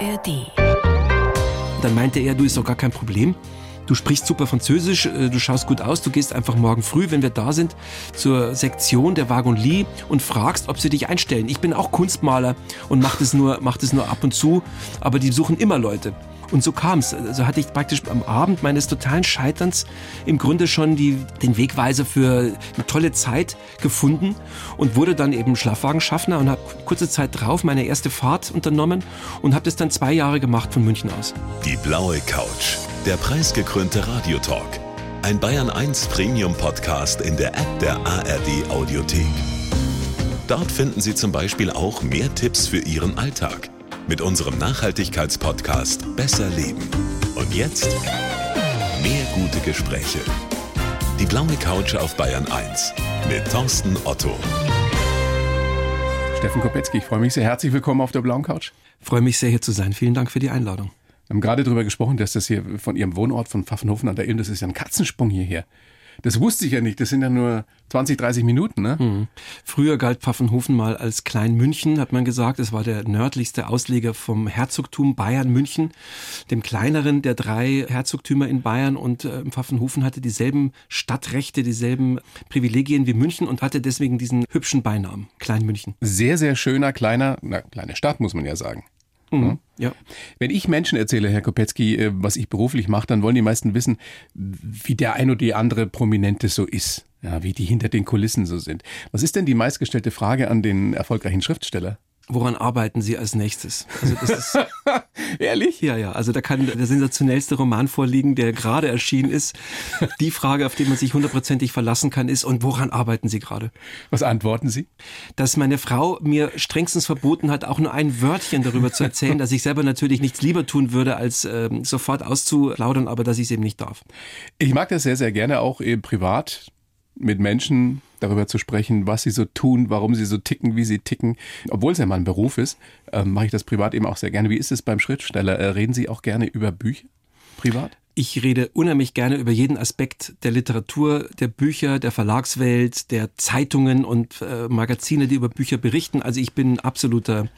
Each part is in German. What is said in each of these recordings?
ARD. Dann meinte er, du ist doch gar kein Problem. Du sprichst super Französisch, äh, du schaust gut aus, du gehst einfach morgen früh, wenn wir da sind, zur Sektion der Wagon Lee und fragst, ob sie dich einstellen. Ich bin auch Kunstmaler und mach das nur, mach das nur ab und zu, aber die suchen immer Leute. Und so kam es. Also hatte ich praktisch am Abend meines totalen Scheiterns im Grunde schon die, den Wegweiser für eine tolle Zeit gefunden und wurde dann eben Schlafwagenschaffner und habe kurze Zeit drauf meine erste Fahrt unternommen und habe das dann zwei Jahre gemacht von München aus. Die blaue Couch, der preisgekrönte Radiotalk. Ein Bayern 1 Premium Podcast in der App der ARD Audiothek. Dort finden Sie zum Beispiel auch mehr Tipps für Ihren Alltag mit unserem Nachhaltigkeitspodcast Besser Leben. Und jetzt mehr gute Gespräche. Die blaue Couch auf Bayern 1 mit Thorsten Otto. Steffen Kopetzky, ich freue mich sehr. Herzlich willkommen auf der blauen Couch. Freue mich sehr hier zu sein. Vielen Dank für die Einladung. Wir haben gerade darüber gesprochen, dass das hier von Ihrem Wohnort von Pfaffenhofen an der Ilm, das ist ja ein Katzensprung hierher. Das wusste ich ja nicht. Das sind ja nur 20, 30 Minuten, ne? Hm. Früher galt Pfaffenhofen mal als Klein München, hat man gesagt. Es war der nördlichste Ausleger vom Herzogtum Bayern München, dem kleineren der drei Herzogtümer in Bayern. Und äh, Pfaffenhofen hatte dieselben Stadtrechte, dieselben Privilegien wie München und hatte deswegen diesen hübschen Beinamen, Klein München. Sehr, sehr schöner, kleiner, na, kleine Stadt, muss man ja sagen. Mhm. Ja. Wenn ich Menschen erzähle, Herr Kopetzky, äh, was ich beruflich mache, dann wollen die meisten wissen, wie der ein oder die andere Prominente so ist. Ja, wie die hinter den Kulissen so sind. Was ist denn die meistgestellte Frage an den erfolgreichen Schriftsteller? Woran arbeiten Sie als nächstes? Also das ist Ehrlich? Ja, ja. Also da kann der sensationellste Roman vorliegen, der gerade erschienen ist. Die Frage, auf die man sich hundertprozentig verlassen kann, ist, und woran arbeiten Sie gerade? Was antworten Sie? Dass meine Frau mir strengstens verboten hat, auch nur ein Wörtchen darüber zu erzählen, dass ich selber natürlich nichts lieber tun würde, als ähm, sofort auszuplaudern, aber dass ich es eben nicht darf. Ich mag das sehr, sehr gerne auch eben privat mit Menschen darüber zu sprechen, was sie so tun, warum sie so ticken, wie sie ticken. Obwohl es ja mal ein Beruf ist, äh, mache ich das privat eben auch sehr gerne. Wie ist es beim Schriftsteller? Äh, reden Sie auch gerne über Bücher privat? Ich rede unheimlich gerne über jeden Aspekt der Literatur, der Bücher, der Verlagswelt, der Zeitungen und äh, Magazine, die über Bücher berichten. Also ich bin ein absoluter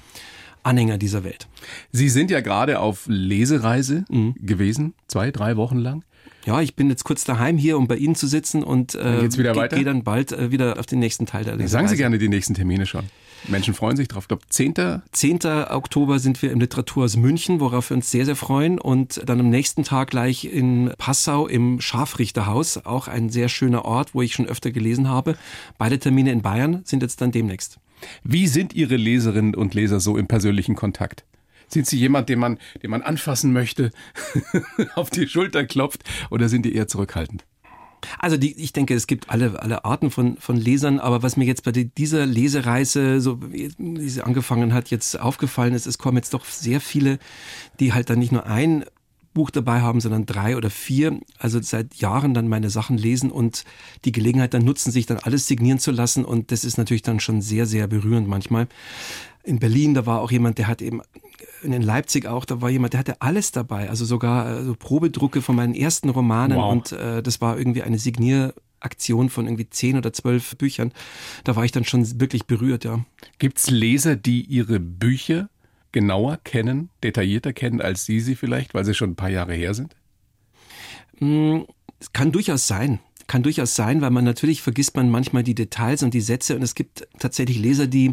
Anhänger dieser Welt. Sie sind ja gerade auf Lesereise mhm. gewesen, zwei, drei Wochen lang ja, ich bin jetzt kurz daheim hier, um bei Ihnen zu sitzen und äh, gehe dann bald äh, wieder auf den nächsten Teil der Lese. Sagen Sie gerne die nächsten Termine schon. Menschen freuen sich drauf. Ich glaube, 10. 10. Oktober sind wir im Literaturhaus München, worauf wir uns sehr, sehr freuen. Und dann am nächsten Tag gleich in Passau im Scharfrichterhaus, auch ein sehr schöner Ort, wo ich schon öfter gelesen habe. Beide Termine in Bayern sind jetzt dann demnächst. Wie sind Ihre Leserinnen und Leser so im persönlichen Kontakt? Sind Sie jemand, den man, den man anfassen möchte, auf die Schulter klopft, oder sind die eher zurückhaltend? Also die, ich denke, es gibt alle, alle Arten von, von Lesern, aber was mir jetzt bei dieser Lesereise, so wie sie angefangen hat, jetzt aufgefallen ist, es kommen jetzt doch sehr viele, die halt dann nicht nur ein Buch dabei haben, sondern drei oder vier, also seit Jahren dann meine Sachen lesen und die Gelegenheit dann nutzen, sich dann alles signieren zu lassen und das ist natürlich dann schon sehr, sehr berührend manchmal in Berlin, da war auch jemand, der hat eben in Leipzig auch, da war jemand, der hatte alles dabei, also sogar also Probedrucke von meinen ersten Romanen wow. und äh, das war irgendwie eine Signieraktion von irgendwie zehn oder zwölf Büchern. Da war ich dann schon wirklich berührt, ja. Gibt's Leser, die ihre Bücher genauer kennen, detaillierter kennen als Sie sie vielleicht, weil sie schon ein paar Jahre her sind? Hm, es kann durchaus sein kann durchaus sein, weil man natürlich vergisst man manchmal die Details und die Sätze und es gibt tatsächlich Leser, die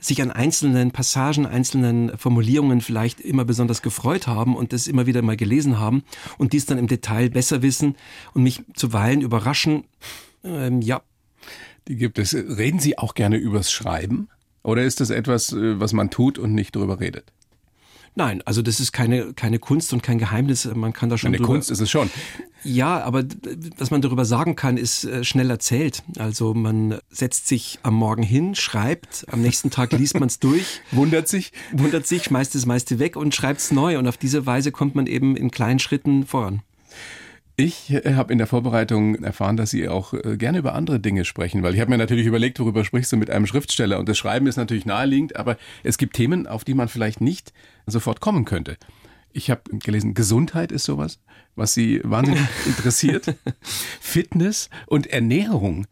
sich an einzelnen Passagen, einzelnen Formulierungen vielleicht immer besonders gefreut haben und das immer wieder mal gelesen haben und dies dann im Detail besser wissen und mich zuweilen überraschen. Ähm, ja. Die gibt es. Reden Sie auch gerne übers Schreiben? Oder ist das etwas, äh, was man tut und nicht darüber redet? Nein, also das ist keine, keine Kunst und kein Geheimnis. Man kann da schon. Eine Kunst ist es schon. Ja, aber was man darüber sagen kann, ist äh, schnell erzählt. Also man setzt sich am Morgen hin, schreibt, am nächsten Tag liest man es durch. Wundert sich? Wundert sich, schmeißt das meiste weg und schreibt es neu. Und auf diese Weise kommt man eben in kleinen Schritten voran. Ich äh, habe in der Vorbereitung erfahren, dass Sie auch äh, gerne über andere Dinge sprechen, weil ich habe mir natürlich überlegt, worüber sprichst du mit einem Schriftsteller und das Schreiben ist natürlich naheliegend, aber es gibt Themen, auf die man vielleicht nicht sofort kommen könnte. Ich habe gelesen, Gesundheit ist sowas, was Sie wahnsinnig interessiert. Fitness und Ernährung.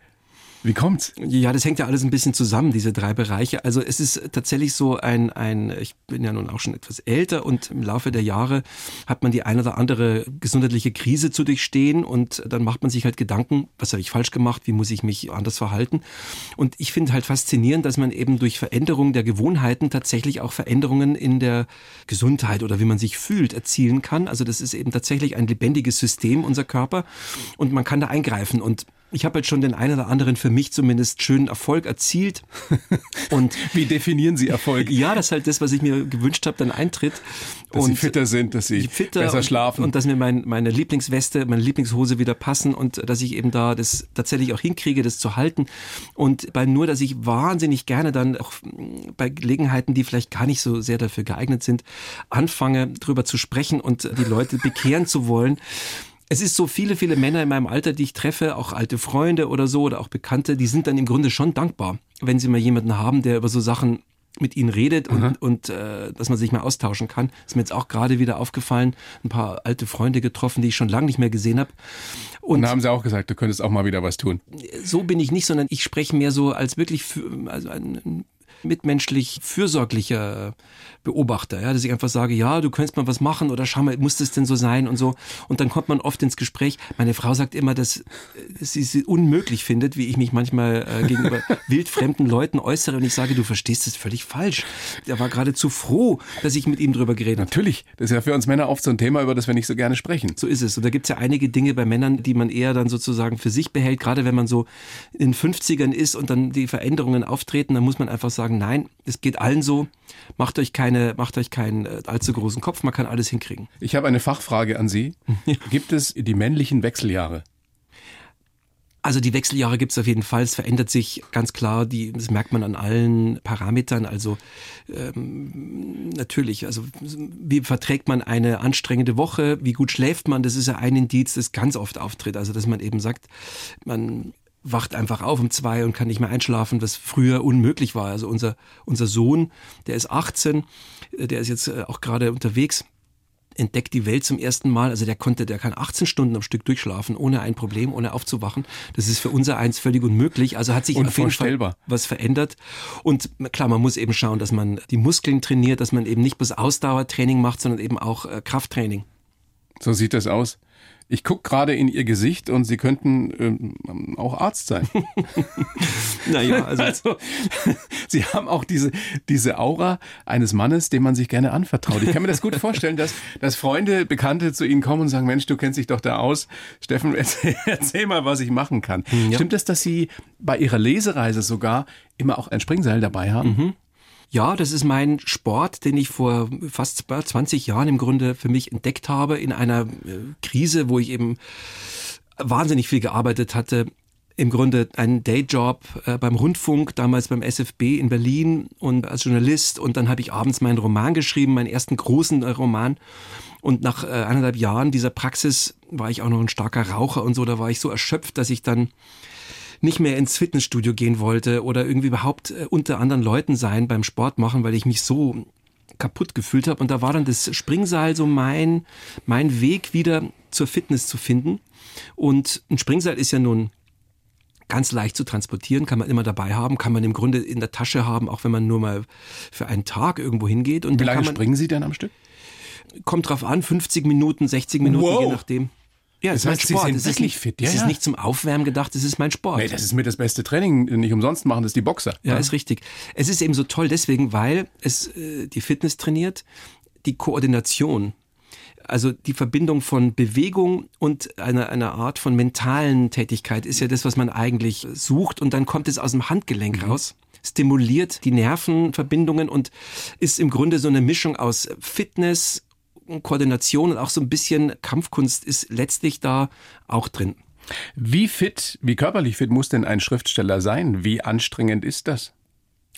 Wie kommt's? Ja, das hängt ja alles ein bisschen zusammen, diese drei Bereiche. Also es ist tatsächlich so ein, ein, ich bin ja nun auch schon etwas älter und im Laufe der Jahre hat man die eine oder andere gesundheitliche Krise zu durchstehen und dann macht man sich halt Gedanken, was habe ich falsch gemacht, wie muss ich mich anders verhalten. Und ich finde halt faszinierend, dass man eben durch Veränderung der Gewohnheiten tatsächlich auch Veränderungen in der Gesundheit oder wie man sich fühlt erzielen kann. Also das ist eben tatsächlich ein lebendiges System, unser Körper. Und man kann da eingreifen. Und ich habe jetzt schon den einen oder anderen für mich zumindest schönen Erfolg erzielt. Und wie definieren Sie Erfolg? Ja, das ist halt das, was ich mir gewünscht habe, dann eintritt. Dass und Sie fitter sind, dass Sie fitter besser und, schlafen. Und dass mir mein, meine Lieblingsweste, meine Lieblingshose wieder passen und dass ich eben da das tatsächlich auch hinkriege, das zu halten. Und bei nur, dass ich wahnsinnig gerne dann auch bei Gelegenheiten, die vielleicht gar nicht so sehr dafür geeignet sind, anfange, drüber zu sprechen und die Leute bekehren zu wollen es ist so viele, viele Männer in meinem Alter, die ich treffe, auch alte Freunde oder so oder auch Bekannte, die sind dann im Grunde schon dankbar, wenn sie mal jemanden haben, der über so Sachen mit ihnen redet und, mhm. und äh, dass man sich mal austauschen kann. Ist mir jetzt auch gerade wieder aufgefallen, ein paar alte Freunde getroffen, die ich schon lange nicht mehr gesehen habe. Und, und haben sie auch gesagt, du könntest auch mal wieder was tun. So bin ich nicht, sondern ich spreche mehr so als wirklich für, also ein mitmenschlich fürsorglicher Beobachter, ja, dass ich einfach sage, ja, du könntest mal was machen oder schau mal, muss das denn so sein und so. Und dann kommt man oft ins Gespräch. Meine Frau sagt immer, dass sie es unmöglich findet, wie ich mich manchmal äh, gegenüber wildfremden Leuten äußere und ich sage, du verstehst es völlig falsch. Der war geradezu froh, dass ich mit ihm drüber geredet habe. Natürlich, das ist ja für uns Männer oft so ein Thema, über das wir nicht so gerne sprechen. So ist es. Und da gibt es ja einige Dinge bei Männern, die man eher dann sozusagen für sich behält, gerade wenn man so in den 50ern ist und dann die Veränderungen auftreten, dann muss man einfach sagen, nein, es geht allen so. Macht euch keine, macht euch keinen äh, allzu großen Kopf, man kann alles hinkriegen. Ich habe eine Fachfrage an Sie. Ja. Gibt es die männlichen Wechseljahre? Also die Wechseljahre gibt es auf jeden Fall. Es verändert sich ganz klar. Die, das merkt man an allen Parametern. Also ähm, natürlich, also wie verträgt man eine anstrengende Woche? Wie gut schläft man? Das ist ja ein Indiz, das ganz oft auftritt. Also dass man eben sagt, man wacht einfach auf um zwei und kann nicht mehr einschlafen, was früher unmöglich war. Also unser, unser Sohn, der ist 18, äh, der ist jetzt äh, auch gerade unterwegs entdeckt die Welt zum ersten Mal. Also der konnte, der kann 18 Stunden am Stück durchschlafen, ohne ein Problem, ohne aufzuwachen. Das ist für unser eins völlig unmöglich. Also hat sich auf jeden Fall was verändert. Und klar, man muss eben schauen, dass man die Muskeln trainiert, dass man eben nicht bloß Ausdauertraining macht, sondern eben auch äh, Krafttraining. So sieht das aus. Ich gucke gerade in Ihr Gesicht und Sie könnten ähm, auch Arzt sein. naja, also, also Sie haben auch diese, diese Aura eines Mannes, dem man sich gerne anvertraut. Ich kann mir das gut vorstellen, dass, dass Freunde, Bekannte zu Ihnen kommen und sagen, Mensch, du kennst dich doch da aus. Steffen, erzähl, erzähl mal, was ich machen kann. Ja. Stimmt es, dass Sie bei Ihrer Lesereise sogar immer auch ein Springseil dabei haben? Mhm. Ja, das ist mein Sport, den ich vor fast 20 Jahren im Grunde für mich entdeckt habe in einer äh, Krise, wo ich eben wahnsinnig viel gearbeitet hatte. Im Grunde einen Dayjob äh, beim Rundfunk, damals beim SFB in Berlin und als Journalist. Und dann habe ich abends meinen Roman geschrieben, meinen ersten großen äh, Roman. Und nach eineinhalb Jahren dieser Praxis war ich auch noch ein starker Raucher und so. Da war ich so erschöpft, dass ich dann nicht mehr ins Fitnessstudio gehen wollte oder irgendwie überhaupt äh, unter anderen Leuten sein beim Sport machen, weil ich mich so kaputt gefühlt habe. Und da war dann das Springseil so mein, mein Weg wieder zur Fitness zu finden. Und ein Springseil ist ja nun ganz leicht zu transportieren, kann man immer dabei haben, kann man im Grunde in der Tasche haben, auch wenn man nur mal für einen Tag irgendwo hingeht. Und Wie lange springen Sie denn am Stück? Kommt drauf an, 50 Minuten, 60 Minuten, wow. je nachdem. Ja, das, das heißt, Sport. Sie sind wirklich nicht, fit. Ja, es ist nicht zum Aufwärmen gedacht, es ist mein Sport. Nee, das ist mir das beste Training, nicht umsonst machen das die Boxer. Ja, ja, ist richtig. Es ist eben so toll deswegen, weil es äh, die Fitness trainiert, die Koordination, also die Verbindung von Bewegung und einer, einer Art von mentalen Tätigkeit ist ja das, was man eigentlich sucht und dann kommt es aus dem Handgelenk mhm. raus stimuliert die Nervenverbindungen und ist im Grunde so eine Mischung aus Fitness, Koordination und auch so ein bisschen Kampfkunst ist letztlich da auch drin. Wie fit, wie körperlich fit muss denn ein Schriftsteller sein? Wie anstrengend ist das?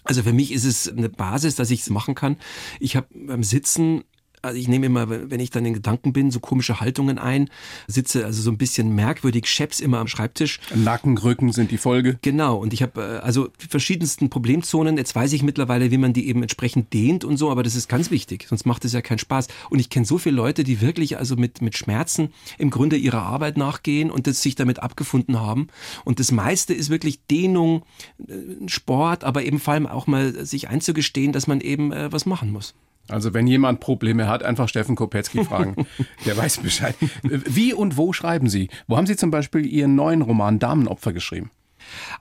Also für mich ist es eine Basis, dass ich es machen kann. Ich habe beim Sitzen also ich nehme immer, wenn ich dann in Gedanken bin, so komische Haltungen ein, sitze also so ein bisschen merkwürdig, scheps immer am Schreibtisch. Nackenrücken sind die Folge. Genau, und ich habe äh, also die verschiedensten Problemzonen. Jetzt weiß ich mittlerweile, wie man die eben entsprechend dehnt und so, aber das ist ganz wichtig, sonst macht es ja keinen Spaß. Und ich kenne so viele Leute, die wirklich also mit, mit Schmerzen im Grunde ihrer Arbeit nachgehen und das sich damit abgefunden haben. Und das meiste ist wirklich Dehnung, äh, Sport, aber eben vor allem auch mal sich einzugestehen, dass man eben äh, was machen muss. Also wenn jemand Probleme hat, einfach Steffen Kopetzky fragen. Der weiß Bescheid. Wie und wo schreiben Sie? Wo haben Sie zum Beispiel Ihren neuen Roman Damenopfer geschrieben?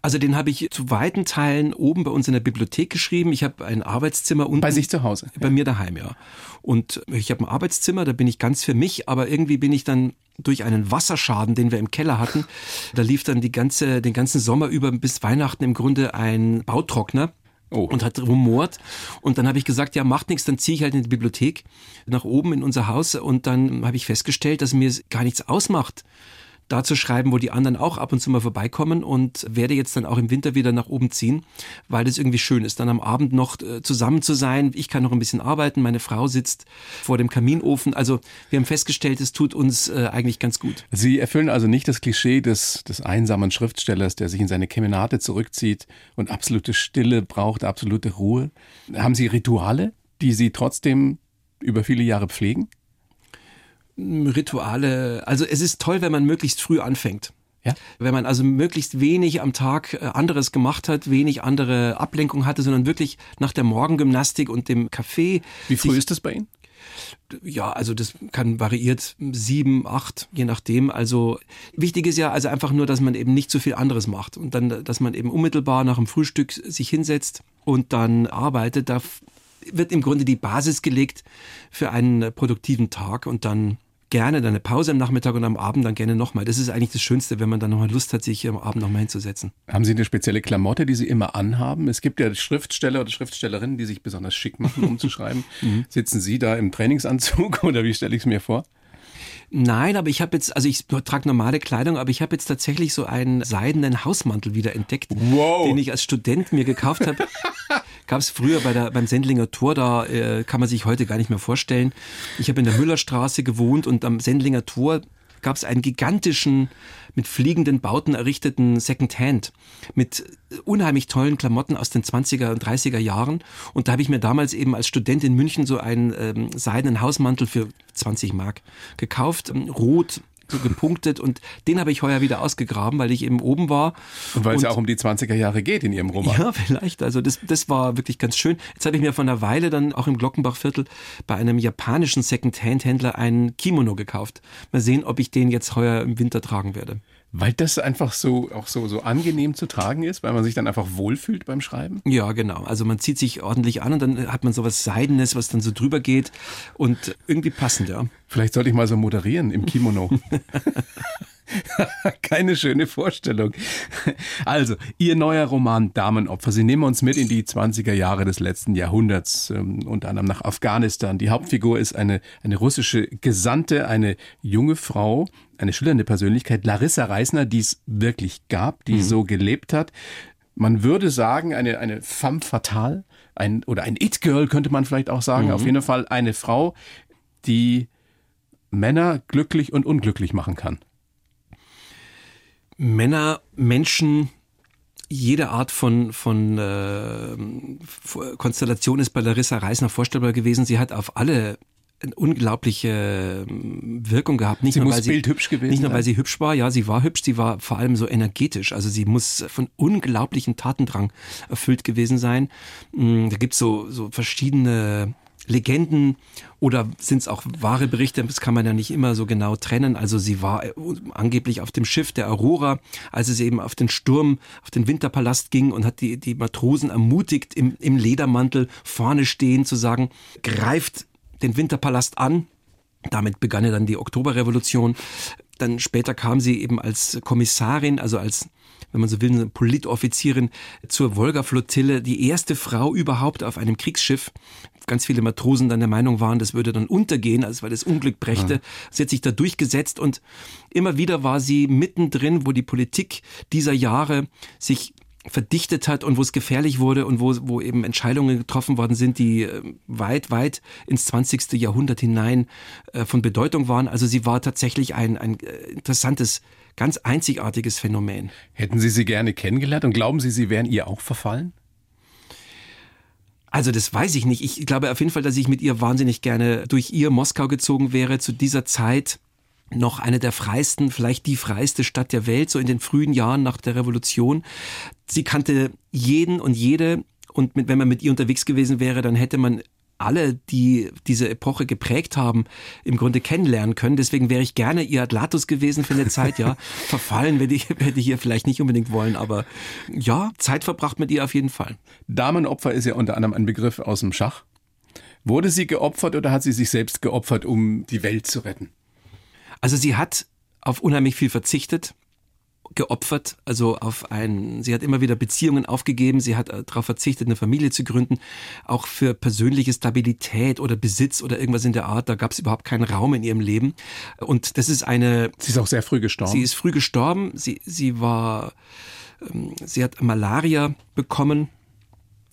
Also den habe ich zu weiten Teilen oben bei uns in der Bibliothek geschrieben. Ich habe ein Arbeitszimmer unten. Bei sich zu Hause? Bei mir daheim, ja. Und ich habe ein Arbeitszimmer, da bin ich ganz für mich, aber irgendwie bin ich dann durch einen Wasserschaden, den wir im Keller hatten, da lief dann die ganze, den ganzen Sommer über bis Weihnachten im Grunde ein Bautrockner. Oh. Und hat rumort. Und dann habe ich gesagt, ja, macht nichts, dann ziehe ich halt in die Bibliothek nach oben in unser Haus. Und dann habe ich festgestellt, dass mir gar nichts ausmacht, da zu schreiben, wo die anderen auch ab und zu mal vorbeikommen und werde jetzt dann auch im Winter wieder nach oben ziehen, weil das irgendwie schön ist, dann am Abend noch äh, zusammen zu sein. Ich kann noch ein bisschen arbeiten, meine Frau sitzt vor dem Kaminofen. Also wir haben festgestellt, es tut uns äh, eigentlich ganz gut. Sie erfüllen also nicht das Klischee des, des einsamen Schriftstellers, der sich in seine Kemenate zurückzieht und absolute Stille braucht, absolute Ruhe. Haben Sie Rituale, die Sie trotzdem über viele Jahre pflegen? Rituale. Also es ist toll, wenn man möglichst früh anfängt. Ja? Wenn man also möglichst wenig am Tag äh, anderes gemacht hat, wenig andere Ablenkung hatte, sondern wirklich nach der Morgengymnastik und dem Kaffee. Wie früh ist das bei Ihnen? Ja, also das kann variiert sieben, acht, je nachdem. Also wichtig ist ja also einfach nur, dass man eben nicht so viel anderes macht und dann, dass man eben unmittelbar nach dem Frühstück sich hinsetzt und dann arbeitet. Da wird im Grunde die Basis gelegt für einen produktiven Tag und dann gerne dann eine Pause am Nachmittag und am Abend dann gerne nochmal. Das ist eigentlich das Schönste, wenn man dann nochmal Lust hat, sich am Abend nochmal hinzusetzen. Haben Sie eine spezielle Klamotte, die Sie immer anhaben? Es gibt ja Schriftsteller oder Schriftstellerinnen, die sich besonders schick machen, um zu schreiben. Mhm. Sitzen Sie da im Trainingsanzug oder wie stelle ich es mir vor? Nein, aber ich habe jetzt, also ich trage normale Kleidung, aber ich habe jetzt tatsächlich so einen seidenen Hausmantel wieder entdeckt, wow. den ich als Student mir gekauft habe. Gab es früher bei der, beim Sendlinger Tor, da äh, kann man sich heute gar nicht mehr vorstellen. Ich habe in der Müllerstraße gewohnt und am Sendlinger Tor gab es einen gigantischen, mit fliegenden Bauten errichteten Secondhand mit unheimlich tollen Klamotten aus den 20er und 30er Jahren. Und da habe ich mir damals eben als Student in München so einen ähm, seidenen Hausmantel für 20 Mark gekauft, ähm, rot so gepunktet und den habe ich heuer wieder ausgegraben, weil ich eben oben war. Und weil es ja auch um die 20er Jahre geht in Ihrem Roman. Ja, vielleicht. Also das, das war wirklich ganz schön. Jetzt habe ich mir vor einer Weile dann auch im Glockenbachviertel bei einem japanischen Second-Hand-Händler einen Kimono gekauft. Mal sehen, ob ich den jetzt heuer im Winter tragen werde. Weil das einfach so auch so, so angenehm zu tragen ist, weil man sich dann einfach wohlfühlt beim Schreiben? Ja, genau. Also man zieht sich ordentlich an und dann hat man so was Seidenes, was dann so drüber geht und irgendwie passend, ja. Vielleicht sollte ich mal so moderieren im Kimono. Keine schöne Vorstellung. Also, Ihr neuer Roman Damenopfer. Sie nehmen uns mit in die 20er Jahre des letzten Jahrhunderts, ähm, unter anderem nach Afghanistan. Die Hauptfigur ist eine, eine russische Gesandte, eine junge Frau, eine schillernde Persönlichkeit, Larissa Reisner, die es wirklich gab, die mhm. so gelebt hat. Man würde sagen, eine, eine femme fatale, ein, oder ein It-Girl könnte man vielleicht auch sagen. Mhm. Auf jeden Fall eine Frau, die Männer glücklich und unglücklich machen kann. Männer, Menschen, jede Art von, von äh, Konstellation ist bei Larissa Reisner vorstellbar gewesen. Sie hat auf alle eine unglaubliche ähm, Wirkung gehabt. Nicht sie nur, muss weil sie, bildhübsch gewesen Nicht nur, weil sie hübsch war, ja, sie war hübsch, sie war vor allem so energetisch. Also sie muss von unglaublichen Tatendrang erfüllt gewesen sein. Mm, da gibt's so, so verschiedene Legenden oder sind es auch wahre Berichte? Das kann man ja nicht immer so genau trennen. Also sie war äh, angeblich auf dem Schiff der Aurora, als es eben auf den Sturm, auf den Winterpalast ging und hat die, die Matrosen ermutigt, im, im Ledermantel vorne stehen zu sagen, greift den Winterpalast an. Damit begann ja dann die Oktoberrevolution. Dann später kam sie eben als Kommissarin, also als wenn man so will, eine Politoffizierin zur Wolga-Flottille, die erste Frau überhaupt auf einem Kriegsschiff. Ganz viele Matrosen dann der Meinung waren, das würde dann untergehen, also weil das Unglück brächte. Ja. Sie hat sich da durchgesetzt und immer wieder war sie mittendrin, wo die Politik dieser Jahre sich verdichtet hat und wo es gefährlich wurde und wo, wo eben Entscheidungen getroffen worden sind, die äh, weit, weit ins 20. Jahrhundert hinein äh, von Bedeutung waren. Also sie war tatsächlich ein, ein äh, interessantes, ganz einzigartiges Phänomen. Hätten Sie sie gerne kennengelernt und glauben Sie, Sie wären ihr auch verfallen? Also das weiß ich nicht. Ich glaube auf jeden Fall, dass ich mit ihr wahnsinnig gerne durch ihr Moskau gezogen wäre. Zu dieser Zeit noch eine der freisten, vielleicht die freiste Stadt der Welt, so in den frühen Jahren nach der Revolution. Sie kannte jeden und jede und mit, wenn man mit ihr unterwegs gewesen wäre, dann hätte man alle, die diese Epoche geprägt haben, im Grunde kennenlernen können. Deswegen wäre ich gerne ihr Atlatus gewesen für eine Zeit, ja. Verfallen werde ich, werde ich ihr vielleicht nicht unbedingt wollen, aber ja, Zeit verbracht mit ihr auf jeden Fall. Damenopfer ist ja unter anderem ein Begriff aus dem Schach. Wurde sie geopfert oder hat sie sich selbst geopfert, um die Welt zu retten? Also sie hat auf unheimlich viel verzichtet, geopfert, also auf ein, sie hat immer wieder Beziehungen aufgegeben, sie hat äh, darauf verzichtet, eine Familie zu gründen, auch für persönliche Stabilität oder Besitz oder irgendwas in der Art, da gab es überhaupt keinen Raum in ihrem Leben. Und das ist eine. Sie ist auch sehr früh gestorben. Sie ist früh gestorben, sie, sie war, ähm, sie hat Malaria bekommen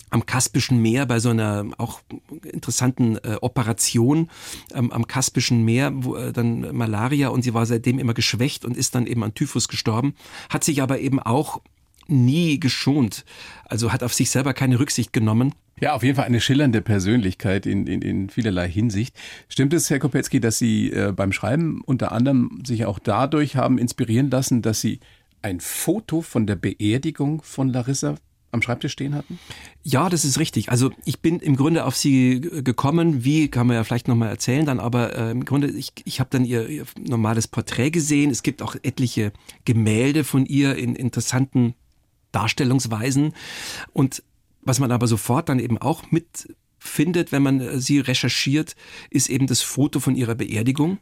am Kaspischen Meer bei so einer auch interessanten äh, Operation ähm, am Kaspischen Meer, wo äh, dann Malaria und sie war seitdem immer geschwächt und ist dann eben an Typhus gestorben, hat sich aber eben auch nie geschont, also hat auf sich selber keine Rücksicht genommen. Ja, auf jeden Fall eine schillernde Persönlichkeit in, in, in vielerlei Hinsicht. Stimmt es, Herr Kopetzky, dass Sie äh, beim Schreiben unter anderem sich auch dadurch haben inspirieren lassen, dass Sie ein Foto von der Beerdigung von Larissa am Schreibtisch stehen hatten? Ja, das ist richtig. Also ich bin im Grunde auf sie gekommen, wie kann man ja vielleicht nochmal erzählen dann, aber äh, im Grunde, ich, ich habe dann ihr, ihr normales Porträt gesehen. Es gibt auch etliche Gemälde von ihr in interessanten Darstellungsweisen. Und was man aber sofort dann eben auch mitfindet, wenn man sie recherchiert, ist eben das Foto von ihrer Beerdigung.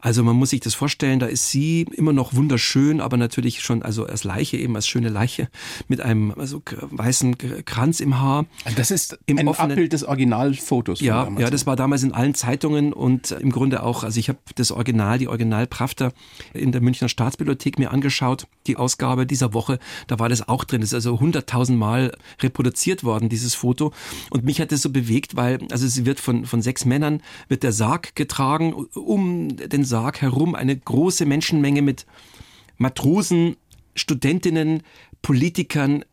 Also man muss sich das vorstellen, da ist sie immer noch wunderschön, aber natürlich schon also als Leiche eben als schöne Leiche mit einem also weißen Kranz im Haar. Das ist im ein offenen, Abbild des Originalfotos. Ja, ja, das war damals in allen Zeitungen und im Grunde auch, also ich habe das Original, die Originalprafter in der Münchner Staatsbibliothek mir angeschaut, die Ausgabe dieser Woche, da war das auch drin. Das ist also hunderttausendmal reproduziert worden, dieses Foto. Und mich hat das so bewegt, weil, also sie wird von, von sechs Männern, wird der Sarg getragen um den Sarg herum eine große Menschenmenge mit Matrosen, Studentinnen, Politikern,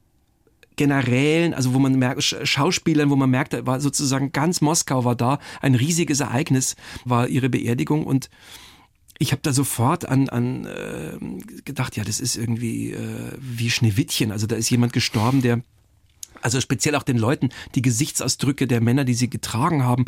Generälen, also wo man merkt, Schauspielern, wo man merkt, war sozusagen ganz Moskau war da, ein riesiges Ereignis war ihre Beerdigung und ich habe da sofort an, an äh, gedacht, ja, das ist irgendwie äh, wie Schneewittchen. Also da ist jemand gestorben, der also speziell auch den Leuten, die Gesichtsausdrücke der Männer, die sie getragen haben,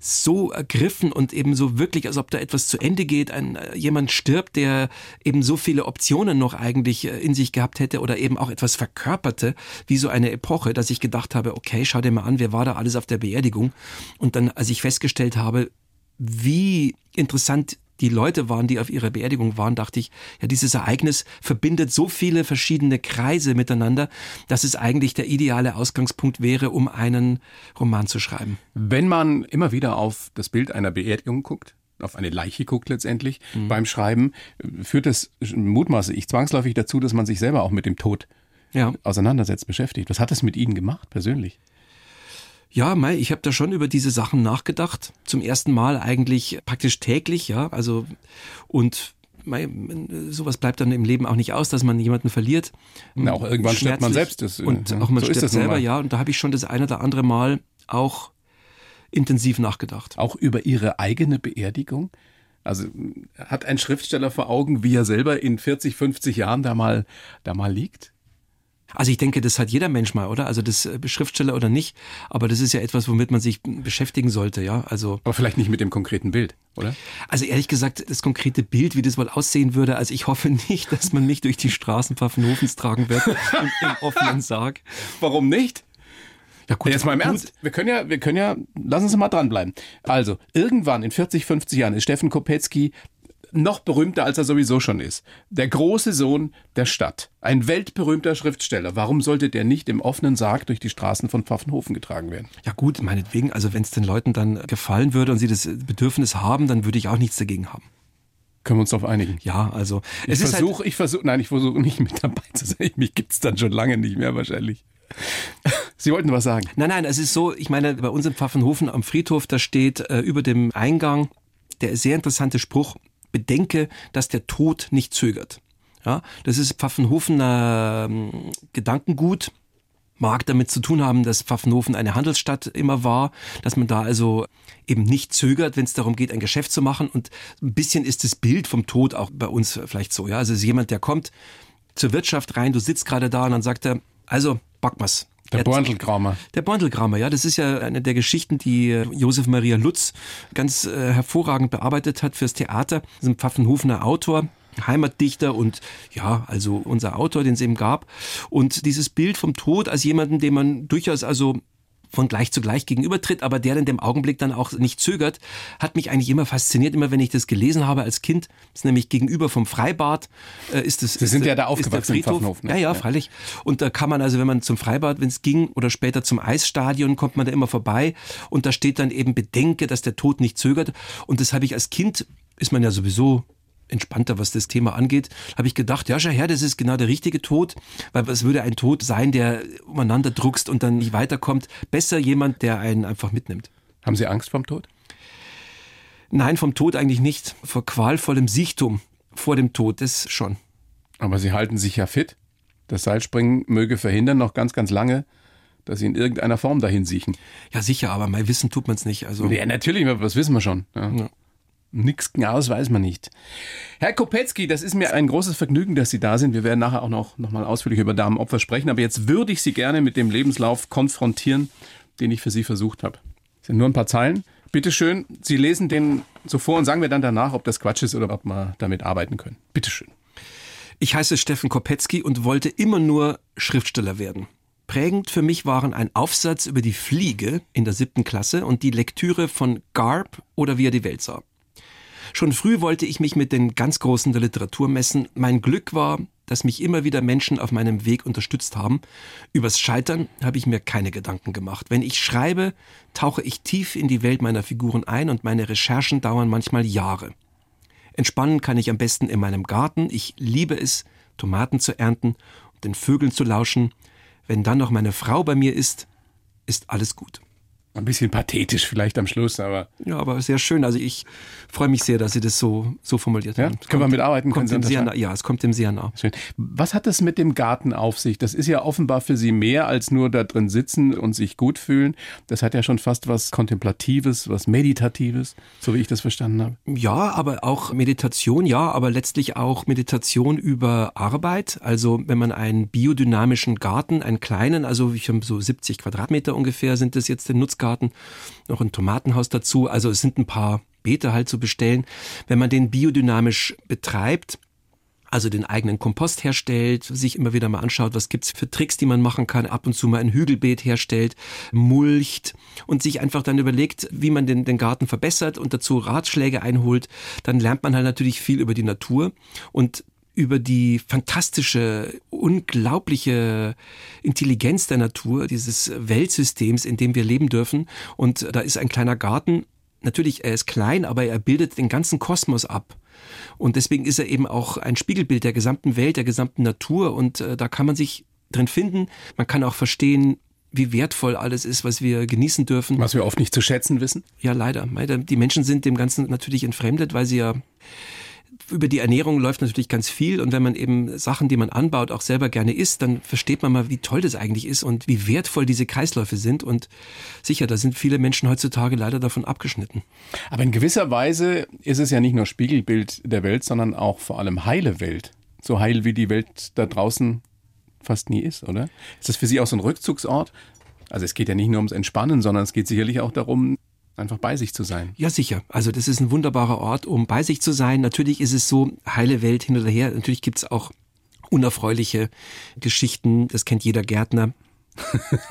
so ergriffen und eben so wirklich, als ob da etwas zu Ende geht, ein, äh, jemand stirbt, der eben so viele Optionen noch eigentlich äh, in sich gehabt hätte oder eben auch etwas verkörperte, wie so eine Epoche, dass ich gedacht habe, okay, schau dir mal an, wer war da alles auf der Beerdigung? Und dann, als ich festgestellt habe, wie interessant die Leute waren, die auf ihrer Beerdigung waren, dachte ich, ja, dieses Ereignis verbindet so viele verschiedene Kreise miteinander, dass es eigentlich der ideale Ausgangspunkt wäre, um einen Roman zu schreiben. Wenn man immer wieder auf das Bild einer Beerdigung guckt, auf eine Leiche guckt letztendlich mhm. beim Schreiben, führt das mutmaße ich zwangsläufig dazu, dass man sich selber auch mit dem Tod ja. auseinandersetzt, beschäftigt. Was hat das mit Ihnen gemacht persönlich? Ja, Mai, ich habe da schon über diese Sachen nachgedacht. Zum ersten Mal eigentlich praktisch täglich, ja. Also und Mai, sowas bleibt dann im Leben auch nicht aus, dass man jemanden verliert. Na, auch irgendwann stirbt man selbst. Das, und ja, auch man so stirbt selber, ja. Und da habe ich schon das eine oder andere Mal auch intensiv nachgedacht. Auch über Ihre eigene Beerdigung? Also hat ein Schriftsteller vor Augen, wie er selber in 40, 50 Jahren da mal, da mal liegt? Also ich denke, das hat jeder Mensch mal, oder? Also das äh, Schriftsteller oder nicht. Aber das ist ja etwas, womit man sich beschäftigen sollte, ja. Also. Aber vielleicht nicht mit dem konkreten Bild, oder? Also ehrlich gesagt, das konkrete Bild, wie das wohl aussehen würde, also ich hoffe nicht, dass man mich durch die Straßen Pfaffenhofens tragen wird und im offenen Sarg. Warum nicht? Ja, gut, Jetzt mal im gut. Ernst. Wir können ja, wir können ja, lassen Sie mal dranbleiben. Also, irgendwann in 40, 50 Jahren ist Steffen Kopetzky noch berühmter, als er sowieso schon ist. Der große Sohn der Stadt. Ein weltberühmter Schriftsteller. Warum sollte der nicht im offenen Sarg durch die Straßen von Pfaffenhofen getragen werden? Ja gut, meinetwegen. Also wenn es den Leuten dann gefallen würde und sie das Bedürfnis haben, dann würde ich auch nichts dagegen haben. Können wir uns darauf einigen? Ja, also ich versuche, halt ich versuche, nein, ich versuche nicht mit dabei zu sein. Mich gibt's dann schon lange nicht mehr wahrscheinlich. Sie wollten was sagen? Nein, nein, es ist so, ich meine, bei uns in Pfaffenhofen am Friedhof, da steht äh, über dem Eingang der sehr interessante Spruch, bedenke, dass der Tod nicht zögert. Ja, das ist Pfaffenhofener äh, Gedankengut, mag damit zu tun haben, dass Pfaffenhofen eine Handelsstadt immer war, dass man da also eben nicht zögert, wenn es darum geht, ein Geschäft zu machen. Und ein bisschen ist das Bild vom Tod auch bei uns vielleicht so. Ja, also es ist jemand, der kommt zur Wirtschaft rein, du sitzt gerade da und dann sagt er, also back mal's. Der Borndelkramer. Der Borndelkramer, ja, das ist ja eine der Geschichten, die äh, Josef Maria Lutz ganz äh, hervorragend bearbeitet hat fürs Theater. Das ist ein Pfaffenhofener Autor, Heimatdichter und ja, also unser Autor, den es eben gab. Und dieses Bild vom Tod als jemanden, den man durchaus also von gleich zu gleich gegenübertritt, aber der in dem Augenblick dann auch nicht zögert, hat mich eigentlich immer fasziniert, immer wenn ich das gelesen habe als Kind. Das ist nämlich gegenüber vom Freibad äh, ist es. Sie ist sind ja da aufgewachsen im Pfaffenhof. Ne? Ja, ja, freilich. Und da kann man also, wenn man zum Freibad, wenn es ging, oder später zum Eisstadion, kommt man da immer vorbei und da steht dann eben Bedenke, dass der Tod nicht zögert. Und das habe ich als Kind, ist man ja sowieso entspannter, was das Thema angeht, habe ich gedacht, ja, schau her, das ist genau der richtige Tod, weil es würde ein Tod sein, der umeinander druckst und dann nicht weiterkommt. Besser jemand, der einen einfach mitnimmt. Haben Sie Angst vom Tod? Nein, vom Tod eigentlich nicht. Vor qualvollem Sichtum vor dem Tod, das schon. Aber Sie halten sich ja fit. Das Seilspringen möge verhindern noch ganz, ganz lange, dass Sie in irgendeiner Form dahin siechen. Ja, sicher, aber mein Wissen tut man es nicht. Also ja, natürlich, das wissen wir schon. Ja. Ja. Nichts genaues weiß man nicht. Herr Kopetzky, das ist mir ein großes Vergnügen, dass Sie da sind. Wir werden nachher auch noch, noch mal ausführlich über Damenopfer sprechen. Aber jetzt würde ich Sie gerne mit dem Lebenslauf konfrontieren, den ich für Sie versucht habe. Das sind nur ein paar Zeilen. Bitte schön, Sie lesen den so vor und sagen mir dann danach, ob das Quatsch ist oder ob wir damit arbeiten können. Bitte schön. Ich heiße Steffen Kopetzky und wollte immer nur Schriftsteller werden. Prägend für mich waren ein Aufsatz über die Fliege in der siebten Klasse und die Lektüre von Garb oder Wie er die Welt sah. Schon früh wollte ich mich mit den ganz Großen der Literatur messen. Mein Glück war, dass mich immer wieder Menschen auf meinem Weg unterstützt haben. Übers Scheitern habe ich mir keine Gedanken gemacht. Wenn ich schreibe, tauche ich tief in die Welt meiner Figuren ein und meine Recherchen dauern manchmal Jahre. Entspannen kann ich am besten in meinem Garten. Ich liebe es, Tomaten zu ernten und den Vögeln zu lauschen. Wenn dann noch meine Frau bei mir ist, ist alles gut. Ein bisschen pathetisch vielleicht am Schluss, aber. Ja, aber sehr schön. Also ich freue mich sehr, dass Sie das so, so formuliert ja? haben. Können wir mitarbeiten? Kommt dem sehr nah, ja, es kommt dem sehr nah. Schön. Was hat das mit dem Garten auf sich? Das ist ja offenbar für Sie mehr als nur da drin sitzen und sich gut fühlen. Das hat ja schon fast was Kontemplatives, was Meditatives, so wie ich das verstanden habe. Ja, aber auch Meditation, ja, aber letztlich auch Meditation über Arbeit. Also wenn man einen biodynamischen Garten, einen kleinen, also ich habe so 70 Quadratmeter ungefähr sind das jetzt der Nutzgarten, Obstgarten, noch ein Tomatenhaus dazu. Also es sind ein paar Beete halt zu bestellen. Wenn man den biodynamisch betreibt, also den eigenen Kompost herstellt, sich immer wieder mal anschaut, was gibt's für Tricks, die man machen kann, ab und zu mal ein Hügelbeet herstellt, mulcht und sich einfach dann überlegt, wie man den, den Garten verbessert und dazu Ratschläge einholt, dann lernt man halt natürlich viel über die Natur und über die fantastische, unglaubliche Intelligenz der Natur, dieses Weltsystems, in dem wir leben dürfen. Und da ist ein kleiner Garten. Natürlich, er ist klein, aber er bildet den ganzen Kosmos ab. Und deswegen ist er eben auch ein Spiegelbild der gesamten Welt, der gesamten Natur. Und äh, da kann man sich drin finden. Man kann auch verstehen, wie wertvoll alles ist, was wir genießen dürfen. Was wir oft nicht zu schätzen wissen. Ja, leider. Die Menschen sind dem Ganzen natürlich entfremdet, weil sie ja über die Ernährung läuft natürlich ganz viel und wenn man eben Sachen, die man anbaut, auch selber gerne isst, dann versteht man mal, wie toll das eigentlich ist und wie wertvoll diese Kreisläufe sind und sicher, da sind viele Menschen heutzutage leider davon abgeschnitten. Aber in gewisser Weise ist es ja nicht nur Spiegelbild der Welt, sondern auch vor allem heile Welt. So heil wie die Welt da draußen fast nie ist, oder? Ist das für Sie auch so ein Rückzugsort? Also es geht ja nicht nur ums Entspannen, sondern es geht sicherlich auch darum, einfach bei sich zu sein. Ja, sicher. Also das ist ein wunderbarer Ort, um bei sich zu sein. Natürlich ist es so, heile Welt hin oder her. Natürlich gibt es auch unerfreuliche Geschichten. Das kennt jeder Gärtner.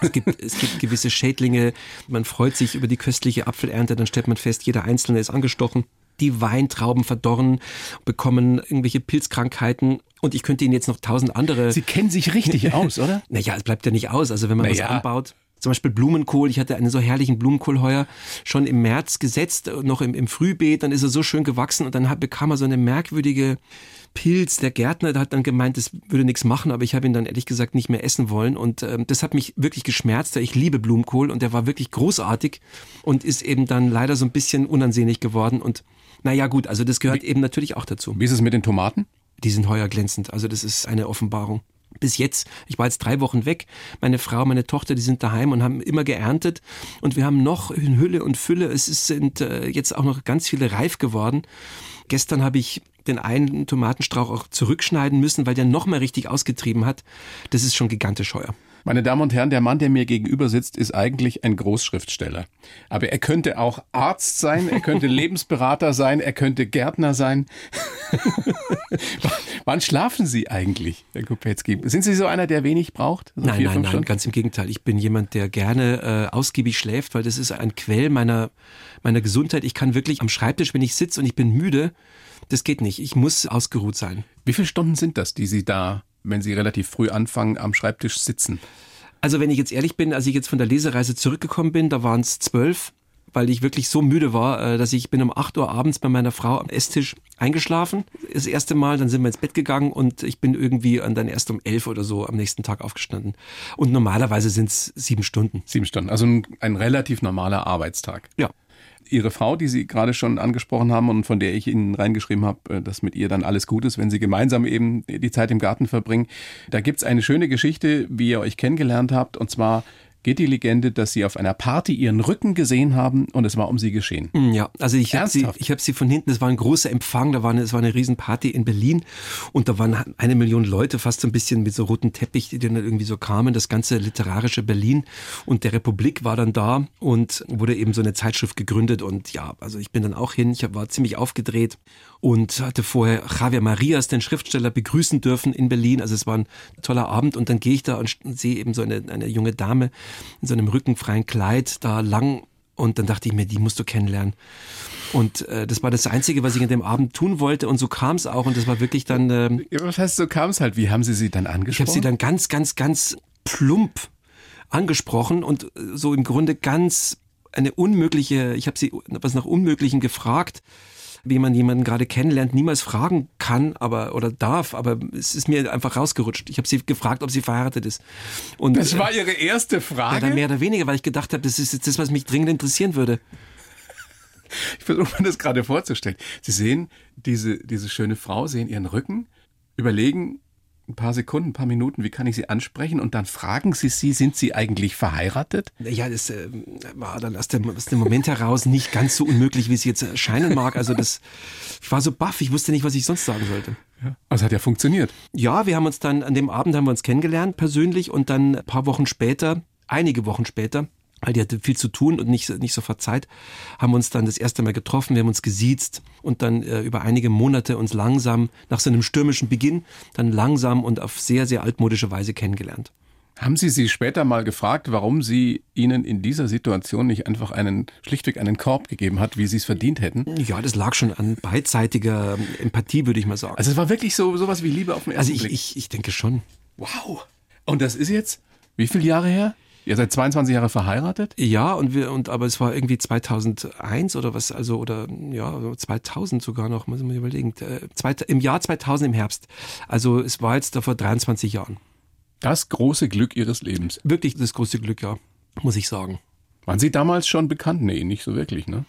es, gibt, es gibt gewisse Schädlinge. Man freut sich über die köstliche Apfelernte. Dann stellt man fest, jeder Einzelne ist angestochen. Die Weintrauben verdorren, bekommen irgendwelche Pilzkrankheiten. Und ich könnte Ihnen jetzt noch tausend andere. Sie kennen sich richtig aus, oder? Naja, es bleibt ja nicht aus. Also wenn man naja. was anbaut Zum Beispiel Blumenkohl. Ich hatte einen so herrlichen Blumenkohl heuer schon im März gesetzt, noch im, im Frühbeet. Dann ist er so schön gewachsen und dann hat, bekam er so eine merkwürdige Pilz. Der Gärtner der hat dann gemeint, das würde nichts machen, aber ich habe ihn dann ehrlich gesagt nicht mehr essen wollen. Und ähm, das hat mich wirklich geschmerzt. Ich liebe Blumenkohl und der war wirklich großartig und ist eben dann leider so ein bisschen unansehnlich geworden. Und naja gut, also das gehört Wie, eben natürlich auch dazu. Wie ist es mit den Tomaten? Die sind heuer glänzend. Also das ist eine Offenbarung bis jetzt, ich war jetzt drei Wochen weg, meine Frau, meine Tochter, die sind daheim und haben immer geerntet und wir haben noch in Hülle und Fülle, es sind äh, jetzt auch noch ganz viele reif geworden. Gestern habe ich den einen Tomatenstrauch auch zurückschneiden müssen, weil der noch mal richtig ausgetrieben hat. Das ist schon gigantisch heuer. Meine Damen und Herren, der Mann, der mir gegenüber sitzt, ist eigentlich ein Großschriftsteller. Aber er könnte auch Arzt sein, er könnte Lebensberater sein, er könnte Gärtner sein. Wann schlafen Sie eigentlich, Herr Kopetzky? Sind Sie so einer, der wenig braucht? So nein, vier, nein, nein, ganz im Gegenteil. Ich bin jemand, der gerne äh, ausgiebig schläft, weil das ist ein Quell meiner, meiner Gesundheit. Ich kann wirklich am Schreibtisch, wenn ich sitze und ich bin müde, das geht nicht. Ich muss ausgeruht sein. Wie viele Stunden sind das, die Sie da wenn Sie relativ früh anfangen, am Schreibtisch sitzen? Also wenn ich jetzt ehrlich bin, als ich jetzt von der Lesereise zurückgekommen bin, da waren es zwölf, weil ich wirklich so müde war, äh, dass ich bin um acht Uhr abends bei meiner Frau am Esstisch eingeschlafen. Das erste Mal, dann sind wir ins Bett gegangen und ich bin irgendwie dann erst um elf oder so am nächsten Tag aufgestanden. Und normalerweise sind es sieben Stunden. Sieben Stunden, also ein, ein relativ normaler Arbeitstag. Ja. Ihre Frau, die Sie gerade schon angesprochen haben und von der ich Ihnen reingeschrieben habe, äh, dass mit ihr dann alles gut ist, wenn Sie gemeinsam eben die Zeit im Garten verbringen. Da gibt's eine schöne Geschichte, wie ihr euch kennengelernt habt. Und zwar geht die Legende, dass sie auf einer Party ihren Rücken gesehen haben und es war um sie geschehen. Mm, ja, also ich habe sie, ich hab sie von hinten, es war ein großer Empfang, da war eine, es war eine Riesenparty in Berlin und da waren eine Million Leute, fast so ein bisschen mit so roten Teppich, die dann irgendwie so kamen, das ganze literarische Berlin und der Republik war dann da und wurde eben so eine Zeitschrift gegründet und ja, also ich bin dann auch hin, ich war ziemlich aufgedreht und hatte vorher Javier Marias, den Schriftsteller, begrüßen dürfen in Berlin. Also es war ein toller Abend und dann gehe ich da und sehe eben so eine, eine junge Dame in so einem rückenfreien Kleid da lang und dann dachte ich mir, die musst du kennenlernen. Und äh, das war das Einzige, was ich an dem Abend tun wollte. Und so kam es auch. Und das war wirklich dann. Äh, was heißt, so kam es halt? Wie haben Sie sie dann angesprochen? Ich habe sie dann ganz, ganz, ganz plump angesprochen und äh, so im Grunde ganz eine unmögliche. Ich habe sie was nach Unmöglichen gefragt wie man jemanden gerade kennenlernt, niemals fragen kann, aber oder darf, aber es ist mir einfach rausgerutscht. Ich habe sie gefragt, ob sie verheiratet ist. Und das war ihre erste Frage. Ja, dann mehr oder weniger, weil ich gedacht habe, das ist jetzt das, was mich dringend interessieren würde. Ich versuche mir das gerade vorzustellen. Sie sehen diese, diese schöne Frau, sehen ihren Rücken, überlegen, ein paar Sekunden, ein paar Minuten, wie kann ich Sie ansprechen? Und dann fragen Sie sie, sind Sie eigentlich verheiratet? Ja, das äh, war dann aus dem, aus dem Moment heraus nicht ganz so unmöglich, wie es jetzt erscheinen mag. Also das, ich war so baff, ich wusste nicht, was ich sonst sagen sollte. Ja, aber es hat ja funktioniert. Ja, wir haben uns dann, an dem Abend haben wir uns kennengelernt, persönlich, und dann ein paar Wochen später, einige Wochen später, weil die hatte viel zu tun und nicht, nicht sofort Zeit, haben uns dann das erste Mal getroffen, wir haben uns gesiezt und dann äh, über einige Monate uns langsam, nach so einem stürmischen Beginn, dann langsam und auf sehr, sehr altmodische Weise kennengelernt. Haben Sie sie später mal gefragt, warum sie Ihnen in dieser Situation nicht einfach einen, schlichtweg einen Korb gegeben hat, wie Sie es verdient hätten? Ja, das lag schon an beidseitiger Empathie, würde ich mal sagen. Also es war wirklich so sowas wie Liebe auf den ersten Also ich, ich, ich denke schon. Wow. Und das ist jetzt, wie viele Jahre her? Ihr seid 22 Jahre verheiratet? Ja, und wir, und, aber es war irgendwie 2001 oder was, also, oder, ja, 2000 sogar noch, muss man überlegen. Äh, Im Jahr 2000 im Herbst. Also, es war jetzt da vor 23 Jahren. Das große Glück Ihres Lebens. Wirklich das große Glück, ja, muss ich sagen. Waren Sie damals schon bekannt? Nee, nicht so wirklich, ne?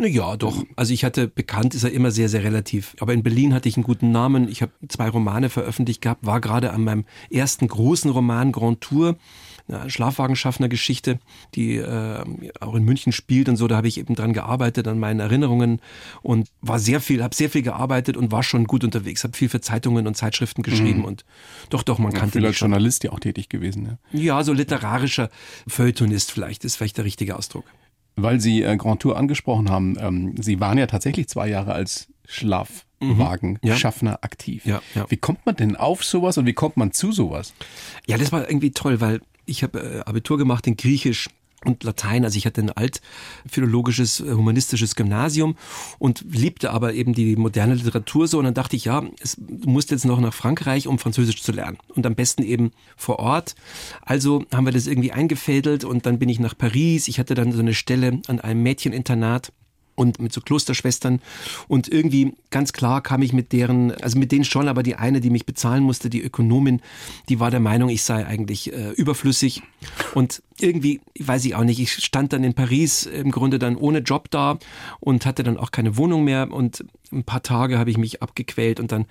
Ja, doch. Also ich hatte bekannt, ist er immer sehr, sehr relativ. Aber in Berlin hatte ich einen guten Namen. Ich habe zwei Romane veröffentlicht gehabt, war gerade an meinem ersten großen Roman Grand Tour eine Schlafwagenschaffner-Geschichte, die äh, auch in München spielt und so. Da habe ich eben dran gearbeitet an meinen Erinnerungen und war sehr viel, habe sehr viel gearbeitet und war schon gut unterwegs. Habe viel für Zeitungen und Zeitschriften geschrieben mhm. und doch, doch, man ja, kannte mich als Journalist ja auch tätig gewesen. Ja, ja so literarischer Feuilletonist vielleicht ist vielleicht der richtige Ausdruck. Weil Sie äh, Grand Tour angesprochen haben, ähm, Sie waren ja tatsächlich zwei Jahre als Schlafwagenschaffner mhm. ja. aktiv. Ja, ja. Wie kommt man denn auf sowas und wie kommt man zu sowas? Ja, das war irgendwie toll, weil ich habe äh, Abitur gemacht in Griechisch und Latein. Also ich hatte ein altphilologisches, äh, humanistisches Gymnasium und liebte aber eben die moderne Literatur so. Und dann dachte ich, ja, es, du musst jetzt noch nach Frankreich, um Französisch zu lernen. Und am besten eben vor Ort. Also haben wir das irgendwie eingefädelt und dann bin ich nach Paris. Ich hatte dann so eine Stelle an einem Mädcheninternat und mit so Klosterschwestern. Und irgendwie ganz klar kam ich mit deren, also mit denen schon, aber die eine, die mich bezahlen musste, die Ökonomin, die war der Meinung, ich sei eigentlich äh, überflüssig. Und irgendwie, weiß ich auch nicht, ich stand dann in Paris im Grunde dann ohne Job da und hatte dann auch keine Wohnung mehr. Und ein paar Tage habe ich mich abgequält und dann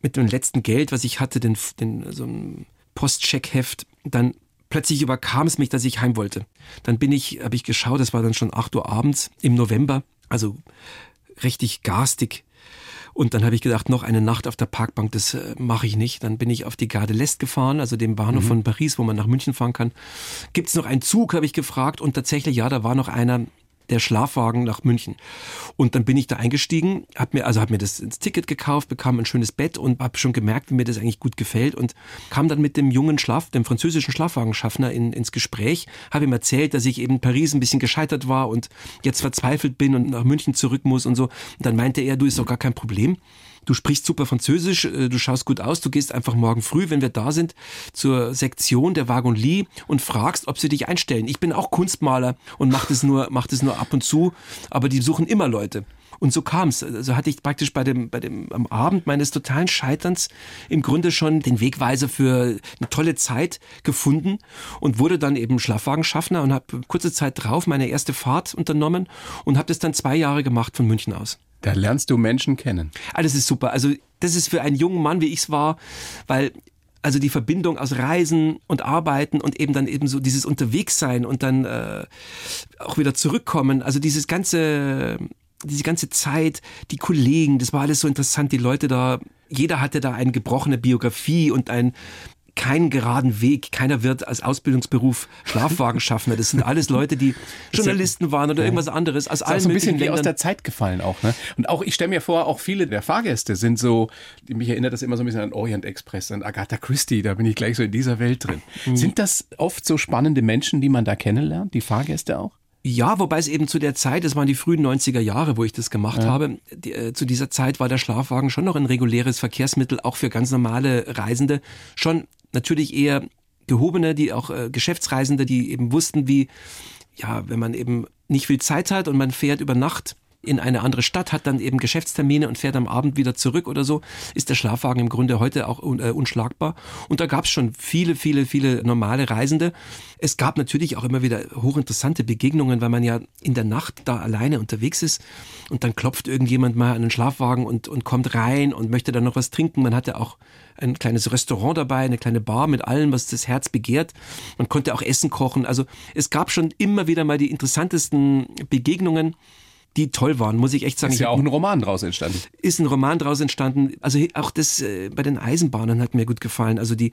mit dem letzten Geld, was ich hatte, den, den so ein Postcheckheft, dann plötzlich überkam es mich, dass ich heim wollte. Dann bin ich, habe ich geschaut, es war dann schon 8 Uhr abends im November also richtig garstig. Und dann habe ich gedacht, noch eine Nacht auf der Parkbank, das äh, mache ich nicht. Dann bin ich auf die Garde l'Est gefahren, also dem Bahnhof mhm. von Paris, wo man nach München fahren kann. Gibt es noch einen Zug, habe ich gefragt. Und tatsächlich, ja, da war noch einer, der Schlafwagen nach München. Und dann bin ich da eingestiegen, hab mir also hab mir das, das Ticket gekauft, bekam ein schönes Bett und habe schon gemerkt, wie mir das eigentlich gut gefällt und kam dann mit dem jungen Schlaf, dem französischen Schlafwagenschaffner in, ins Gespräch, habe ihm erzählt, dass ich eben in Paris ein bisschen gescheitert war und jetzt verzweifelt bin und nach München zurück muss und so. Und dann meinte er, du ist doch gar kein Problem du sprichst super Französisch, äh, du schaust gut aus, du gehst einfach morgen früh, wenn wir da sind, zur Sektion der Wagon Lee und fragst, ob sie dich einstellen. Ich bin auch Kunstmaler und mach das nur, mach das nur ab und zu, aber die suchen immer Leute. Und so kam es. Also hatte ich praktisch bei dem, bei dem, am Abend meines totalen Scheiterns im Grunde schon den Wegweiser für eine tolle Zeit gefunden und wurde dann eben Schlafwagenschaffner und habe kurze Zeit drauf meine erste Fahrt unternommen und habe das dann zwei Jahre gemacht von München aus. Da lernst du Menschen kennen. Ah, das ist super. Also das ist für einen jungen Mann, wie ich es war, weil also die Verbindung aus Reisen und Arbeiten und eben dann eben so dieses Unterwegssein und dann äh, auch wieder zurückkommen. Also dieses ganze diese ganze Zeit, die Kollegen, das war alles so interessant, die Leute da, jeder hatte da eine gebrochene Biografie und ein keinen geraden Weg. Keiner wird als Ausbildungsberuf Schlafwagenschaffner. Das sind alles Leute, die Journalisten waren oder irgendwas anderes. Aus allen ist so ein bisschen wie aus der Zeit gefallen auch. Ne? Und auch, ich stelle mir vor, auch viele der Fahrgäste sind so, mich erinnert das immer so ein bisschen an Orient Express, an Agatha Christie, da bin ich gleich so in dieser Welt drin. Mhm. Sind das oft so spannende Menschen, die man da kennenlernt, die Fahrgäste auch? Ja, wobei es eben zu der Zeit, das waren die frühen 90er Jahre, wo ich das gemacht ja. habe, die, äh, zu dieser Zeit war der Schlafwagen schon noch ein reguläres Verkehrsmittel, auch für ganz normale Reisende. Schon natürlich eher gehobene, die auch äh, Geschäftsreisende, die eben wussten, wie, ja, wenn man eben nicht viel Zeit hat und man fährt über Nacht in eine andere Stadt, hat dann eben Geschäftstermine und fährt am Abend wieder zurück oder so, ist der Schlafwagen im Grunde heute auch un, äh, unschlagbar. Und da gab es schon viele, viele, viele normale Reisende. Es gab natürlich auch immer wieder hochinteressante Begegnungen, weil man ja in der Nacht da alleine unterwegs ist und dann klopft irgendjemand mal an den Schlafwagen und, und kommt rein und möchte dann noch was trinken. Man hatte auch ein kleines Restaurant dabei, eine kleine Bar mit allem, was das Herz begehrt. Man konnte auch Essen kochen. Also es gab schon immer wieder mal die interessantesten Begegnungen die toll waren, muss ich echt sagen. Ist ja auch ein Roman draus entstanden. Ist ein Roman draus entstanden. Also auch das äh, bei den Eisenbahnen hat mir gut gefallen. Also die,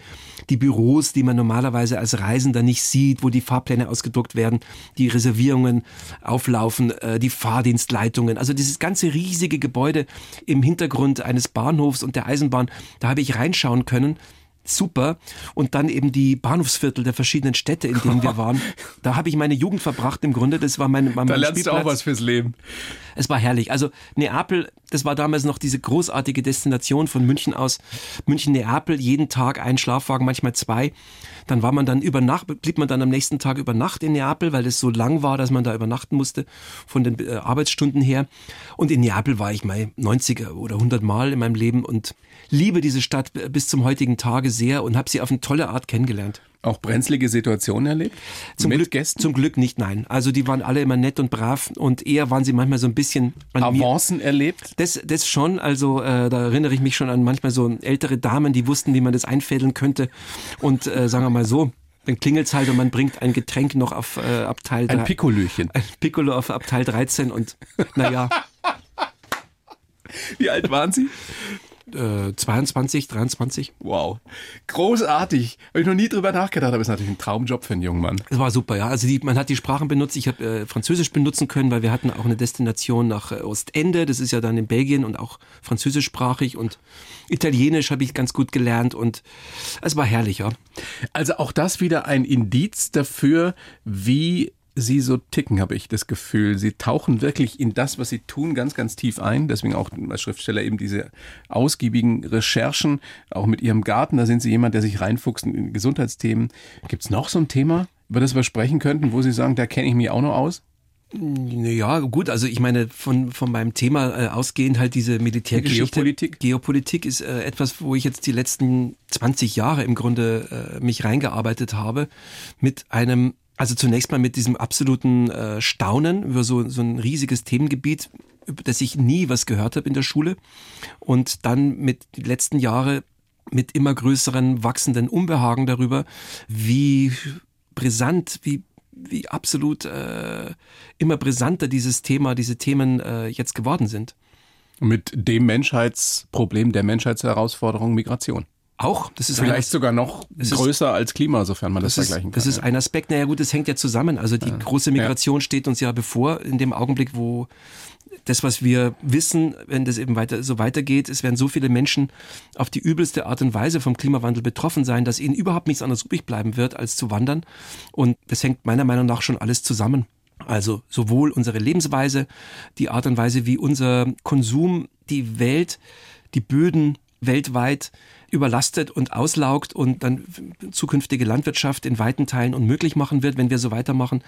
die Büros, die man normalerweise als Reisender nicht sieht, wo die Fahrpläne ausgedruckt werden, die Reservierungen auflaufen, äh, die Fahrdienstleitungen. Also dieses ganze riesige Gebäude im Hintergrund eines Bahnhofs und der Eisenbahn, da habe ich reinschauen können super. Und dann eben die Bahnhofsviertel der verschiedenen Städte, in denen wir waren. Da habe ich meine Jugend verbracht im Grunde. Das war mein, mein Da lernst Spielplatz. du auch was fürs Leben. Es war herrlich. Also Neapel, das war damals noch diese großartige Destination von München aus. München-Neapel, jeden Tag ein Schlafwagen, manchmal zwei. Dann war man dann über Nacht, blieb man dann am nächsten Tag über Nacht in Neapel, weil es so lang war, dass man da übernachten musste von den äh, Arbeitsstunden her. Und in Neapel war ich mal 90 oder 100 Mal in meinem Leben und liebe diese Stadt bis zum heutigen Tage sehr und habe sie auf eine tolle Art kennengelernt. Auch brenzlige Situationen erlebt? Zum Mit Glück, Gästen? Zum Glück nicht, nein. Also die waren alle immer nett und brav und eher waren sie manchmal so ein bisschen an Avancen mir. erlebt? Das, das schon. Also äh, da erinnere ich mich schon an manchmal so ältere Damen, die wussten, wie man das einfädeln könnte. Und äh, sagen wir mal so, dann klingelt's halt und man bringt ein Getränk noch auf äh, Abteil 3. Ein Piccolöchen. Ein Piccolo auf Abteil 13 und naja. Wie alt waren Sie? Äh, 22, 23. Wow. Großartig. Habe ich noch nie drüber nachgedacht, aber ist natürlich ein Traumjob für einen jungen Mann. Es war super, ja. Also die, man hat die Sprachen benutzt. Ich habe äh, Französisch benutzen können, weil wir hatten auch eine Destination nach äh, Ostende. Das ist ja dann in Belgien und auch französischsprachig und Italienisch habe ich ganz gut gelernt und es war herrlich, ja. Also auch das wieder ein Indiz dafür, wie Sie so ticken, habe ich das Gefühl. Sie tauchen wirklich in das, was Sie tun, ganz, ganz tief ein. Deswegen auch als Schriftsteller eben diese ausgiebigen Recherchen, auch mit Ihrem Garten. Da sind Sie jemand, der sich reinfuchst in Gesundheitsthemen. Gibt es noch so ein Thema, über das wir sprechen könnten, wo Sie sagen, da kenne ich mich auch noch aus? Ja, gut, also ich meine, von, von meinem Thema äh, ausgehend halt diese Militärgeschichte. Geopolitik? Geopolitik ist äh, etwas, wo ich jetzt die letzten 20 Jahre im Grunde äh, mich reingearbeitet habe mit einem also zunächst mal mit diesem absoluten äh, Staunen über so, so ein riesiges Themengebiet, über das ich nie was gehört habe in der Schule. Und dann mit die letzten Jahre mit immer größeren, wachsenden Unbehagen darüber, wie brisant, wie wie absolut äh, immer brisanter dieses Thema, diese Themen äh, jetzt geworden sind. Mit dem Menschheitsproblem, der Menschheitsherausforderung Migration. Auch, das ist vielleicht ein, sogar noch größer ist, als Klima, sofern man das, das vergleichen kann. Das ist ja. ein Aspekt. Naja gut, das hängt ja zusammen. Also die ja. große Migration ja. steht uns ja bevor in dem Augenblick, wo das, was wir wissen, wenn das eben weiter so weitergeht, es werden so viele Menschen auf die übelste Art und Weise vom Klimawandel betroffen sein, dass ihnen überhaupt nichts anderes übrig bleiben wird, als zu wandern. Und das hängt meiner Meinung nach schon alles zusammen. Also sowohl unsere Lebensweise, die Art und Weise, wie unser Konsum die Welt, die Böden weltweit überlastet und auslaugt und dann zukünftige Landwirtschaft in weiten Teilen unmöglich machen wird, wenn wir so weitermachen.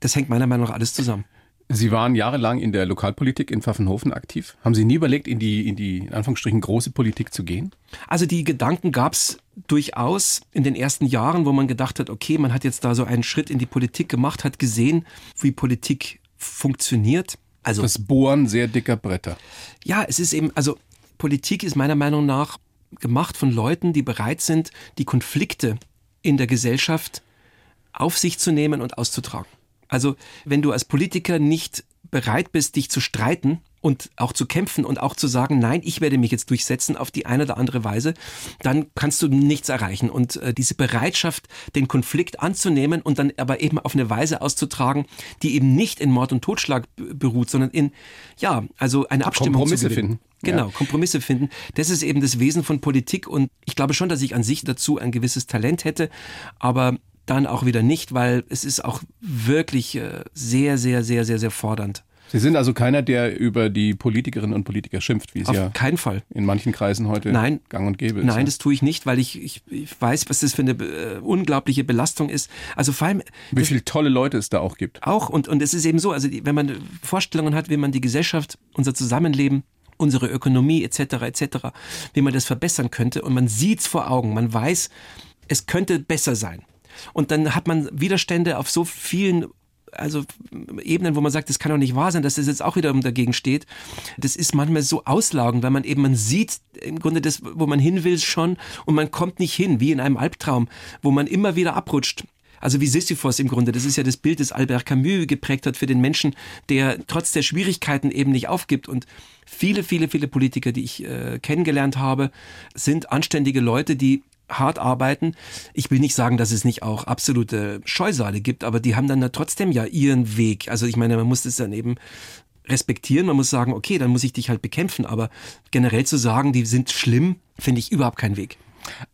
Das hängt meiner Meinung nach alles zusammen. Sie waren jahrelang in der Lokalpolitik in Pfaffenhofen aktiv. Haben Sie nie überlegt, in die, in die in Anführungsstrichen große Politik zu gehen? Also die Gedanken gab es durchaus in den ersten Jahren, wo man gedacht hat, okay, man hat jetzt da so einen Schritt in die Politik gemacht, hat gesehen, wie Politik funktioniert. Also das Bohren sehr dicker Bretter. Ja, es ist eben, also Politik ist meiner Meinung nach gemacht von Leuten, die bereit sind, die Konflikte in der Gesellschaft auf sich zu nehmen und auszutragen. Also wenn du als Politiker nicht bereit bist, dich zu streiten und auch zu kämpfen und auch zu sagen, nein, ich werde mich jetzt durchsetzen auf die eine oder andere Weise, dann kannst du nichts erreichen. Und äh, diese Bereitschaft, den Konflikt anzunehmen und dann aber eben auf eine Weise auszutragen, die eben nicht in Mord und Totschlag beruht, sondern in, ja, also eine Abstimmung Kompromisse finden. Genau, ja. Kompromisse finden. Das ist eben das Wesen von Politik und ich glaube schon, dass ich an sich dazu ein gewisses Talent hätte, aber dann auch wieder nicht, weil es ist auch wirklich äh, sehr, sehr, sehr, sehr, sehr fordernd. Sie sind also keiner, der über die Politikerinnen und Politiker schimpft, wie es Auf ja keinen Fall. in manchen Kreisen heute Nein. gang und gäbe ist. Nein, das tue ich nicht, weil ich, ich, ich weiß, was das für eine äh, unglaubliche Belastung ist. Also vor allem. Wie viele tolle Leute es da auch gibt. Auch, und, und es ist eben so, also wenn man Vorstellungen hat, wie man die Gesellschaft, unser Zusammenleben unsere Ökonomie etc. etc., wie man das verbessern könnte und man sieht's vor Augen, man weiß, es könnte besser sein. Und dann hat man Widerstände auf so vielen also Ebenen, wo man sagt, das kann doch nicht wahr sein, dass das jetzt auch wiederum dagegen steht. Das ist manchmal so auslaugend, weil man eben, man sieht im Grunde das, wo man hin will schon und man kommt nicht hin, wie in einem Albtraum, wo man immer wieder abrutscht. Also wie Sisyphos im Grunde. Das ist ja das Bild, das Albert Camus geprägt hat für den Menschen, der trotz der Schwierigkeiten eben nicht aufgibt. Und viele, viele, viele Politiker, die ich äh, kennengelernt habe, sind anständige Leute, die hart arbeiten. Ich will nicht sagen, dass es nicht auch absolute Scheusale gibt, aber die haben dann trotzdem ja ihren Weg. Also ich meine, man muss das dann eben respektieren. Man muss sagen, okay, dann muss ich dich halt bekämpfen. Aber generell zu sagen, die sind schlimm, finde ich überhaupt keinen Weg.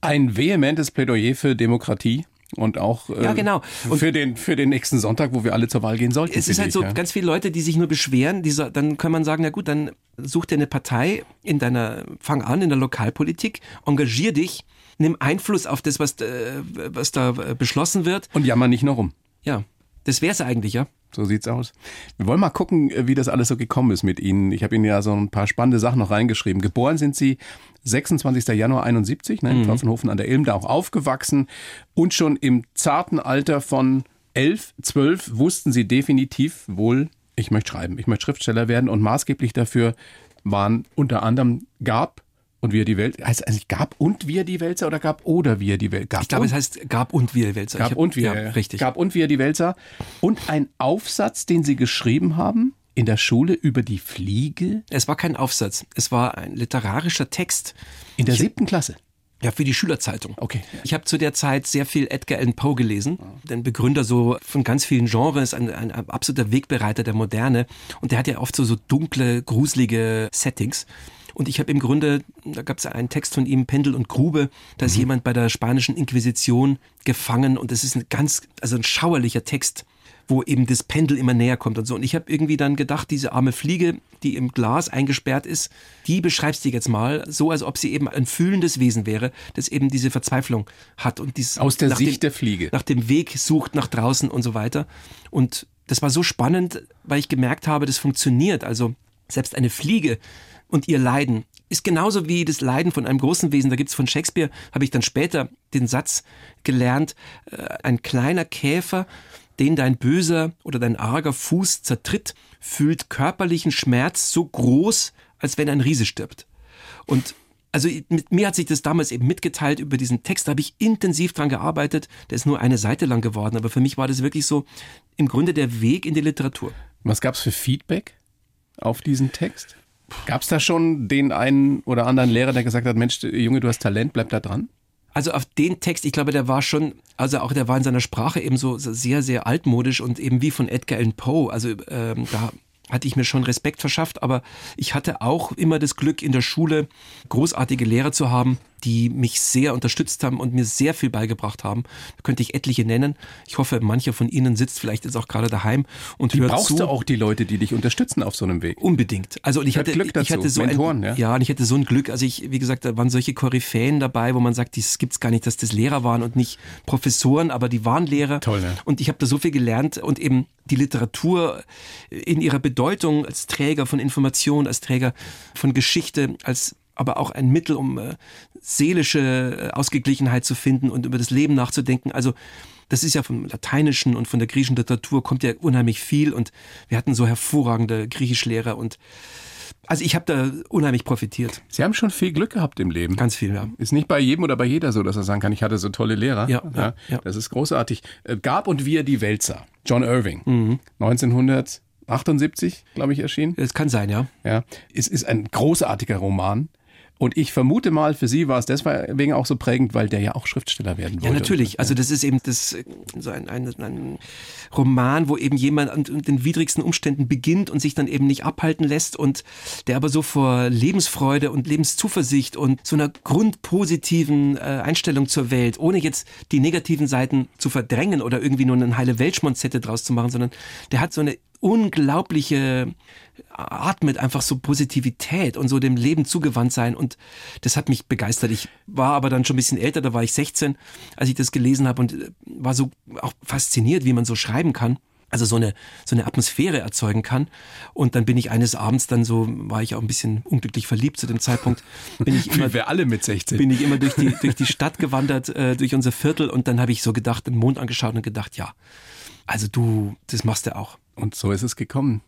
Ein vehementes Plädoyer für Demokratie und auch äh, ja, genau. und für den für den nächsten Sonntag, wo wir alle zur Wahl gehen sollten. Es ist halt ich, so ja. ganz viele Leute, die sich nur beschweren, die so, dann kann man sagen, na gut, dann such dir eine Partei in deiner fang an in der Lokalpolitik, engagier dich, nimm Einfluss auf das, was äh, was da äh, beschlossen wird und jammer nicht nur rum. Ja, das wäre es eigentlich, ja. So sieht's aus. Wir wollen mal gucken, äh, wie das alles so gekommen ist mit Ihnen. Ich habe Ihnen ja so ein paar spannende Sachen noch reingeschrieben. Geboren sind Sie 26. Januar 71, ne, in mhm. Pfaffenhofen an der Ilm, da auch aufgewachsen und schon im zarten Alter von 11, 12 wussten Sie definitiv wohl, ich möchte schreiben, ich möchte Schriftsteller werden und maßgeblich dafür waren unter anderem Gab, und wir die Welt. Heißt eigentlich gab und wir die Wälzer oder gab oder wir die Wälzer? Ich glaube, es heißt gab und wir die Wälzer. Gab hab, und wir, ja, richtig. Gab und wir die Wälzer. Und ein Aufsatz, den Sie geschrieben haben in der Schule über die Fliege? Es war kein Aufsatz. Es war ein literarischer Text. In der ich, siebten Klasse? Ja, für die Schülerzeitung. Okay. Ich habe zu der Zeit sehr viel Edgar Allan Poe gelesen, den Begründer so von ganz vielen Genres, ein, ein absoluter Wegbereiter der Moderne. Und der hat ja oft so, so dunkle, gruselige Settings. Und ich habe im Grunde, da gab es einen Text von ihm, Pendel und Grube, da ist mhm. jemand bei der spanischen Inquisition gefangen und das ist ein ganz, also ein schauerlicher Text wo eben das Pendel immer näher kommt und so. Und ich habe irgendwie dann gedacht, diese arme Fliege, die im Glas eingesperrt ist, die beschreibst du jetzt mal so, als ob sie eben ein fühlendes Wesen wäre, das eben diese Verzweiflung hat und dieses aus der Sicht dem, der Fliege nach dem Weg sucht nach draußen und so weiter. Und das war so spannend, weil ich gemerkt habe, das funktioniert. Also selbst eine Fliege und ihr Leiden ist genauso wie das Leiden von einem großen Wesen. Da gibt es von Shakespeare, habe ich dann später den Satz gelernt, äh, ein kleiner Käfer, den dein böser oder dein arger Fuß zertritt, fühlt körperlichen Schmerz so groß, als wenn ein Riese stirbt. Und also mit mir hat sich das damals eben mitgeteilt über diesen Text, da habe ich intensiv dran gearbeitet. Der ist nur eine Seite lang geworden, aber für mich war das wirklich so im Grunde der Weg in die Literatur. Was gab es für Feedback auf diesen Text? Gab es da schon den einen oder anderen Lehrer, der gesagt hat, Mensch, Junge, du hast Talent, bleib da dran? Also auf den Text, ich glaube, der war schon, also auch der war in seiner Sprache eben so sehr, sehr altmodisch und eben wie von Edgar Allan Poe. Also ähm, da hatte ich mir schon Respekt verschafft, aber ich hatte auch immer das Glück, in der Schule großartige Lehrer zu haben, die mich sehr unterstützt haben und mir sehr viel beigebracht haben. Da könnte ich etliche nennen. Ich hoffe, mancher von Ihnen sitzt vielleicht jetzt auch gerade daheim und die hört brauchst zu. du auch die Leute, die dich unterstützen auf so einem Weg. Unbedingt. Also und ich hatte, Glück dazu. ich hatte so Mentoren, ein, ja. ja, und ich hatte so ein Glück. Also ich, wie gesagt, da waren solche Koryphäen dabei, wo man sagt, das gibt's gar nicht, dass das Lehrer waren und nicht Professoren, aber die waren Lehrer. Toll, ja. Und ich habe da so viel gelernt und eben die Literatur in ihrer Bedeutung als Träger von Information, als Träger von Geschichte, als aber auch ein Mittel, um äh, seelische äh, Ausgeglichenheit zu finden und über das Leben nachzudenken. Also das ist ja vom Lateinischen und von der griechischen Literatur kommt ja unheimlich viel und wir hatten so hervorragende Griechischlehrer und also ich habe da unheimlich profitiert. Sie haben schon viel Glück gehabt im Leben. Ganz viel, ja. Ist nicht bei jedem oder bei jeder so, dass er sagen kann, ich hatte so tolle Lehrer. Ja, ja, ja. Das ist großartig. Äh, Gab und wir die Wälzer. John Irving. Mhm. 1978, glaube ich, erschienen. Das kann sein, ja. Ja. Es ist ein großartiger Roman. Und ich vermute mal, für Sie war es deswegen auch so prägend, weil der ja auch Schriftsteller werden wollte. Ja, natürlich. Also das ist eben das, so ein, ein, ein Roman, wo eben jemand an den widrigsten Umständen beginnt und sich dann eben nicht abhalten lässt und der aber so vor Lebensfreude und Lebenszuversicht und so einer grundpositiven äh, Einstellung zur Welt, ohne jetzt die negativen Seiten zu verdrängen oder irgendwie nur eine heile Weltschmonzette draus zu machen, sondern der hat so eine unglaubliche atmet einfach so Positivität und so dem Leben zugewandt sein und das hat mich begeistert. Ich war aber dann schon ein bisschen älter, da war ich 16, als ich das gelesen habe und äh, war so auch fasziniert, wie man so schreiben kann. Also so eine, so eine Atmosphäre erzeugen kann. Und dann bin ich eines Abends dann so, war ich auch ein bisschen unglücklich verliebt zu dem Zeitpunkt. Bin ich immer, wir alle mit 16. bin ich immer durch die, durch die Stadt gewandert, äh, durch unser Viertel und dann habe ich so gedacht, den Mond angeschaut und gedacht, ja, also du, das machst du auch. Und so ist es gekommen.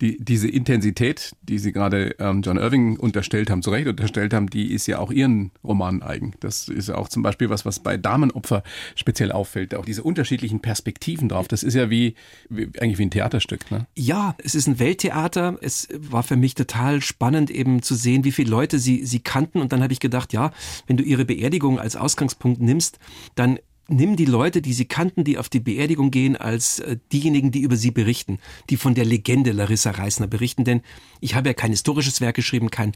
Die, diese Intensität, die Sie gerade ähm, John Irving unterstellt haben, zu Recht unterstellt haben, die ist ja auch Ihren Romanen eigen. Das ist ja auch zum Beispiel was, was bei Damenopfer speziell auffällt. Auch diese unterschiedlichen Perspektiven drauf. Das ist ja wie, wie eigentlich wie ein Theaterstück. Ne? Ja, es ist ein Welttheater. Es war für mich total spannend eben zu sehen, wie viele Leute sie, sie kannten. Und dann habe ich gedacht, ja, wenn du ihre Beerdigung als Ausgangspunkt nimmst, dann nimm die Leute, die sie kannten, die auf die Beerdigung gehen, als äh, diejenigen, die über sie berichten, die von der Legende Larissa Reisner berichten. Denn ich habe ja kein historisches Werk geschrieben, kein,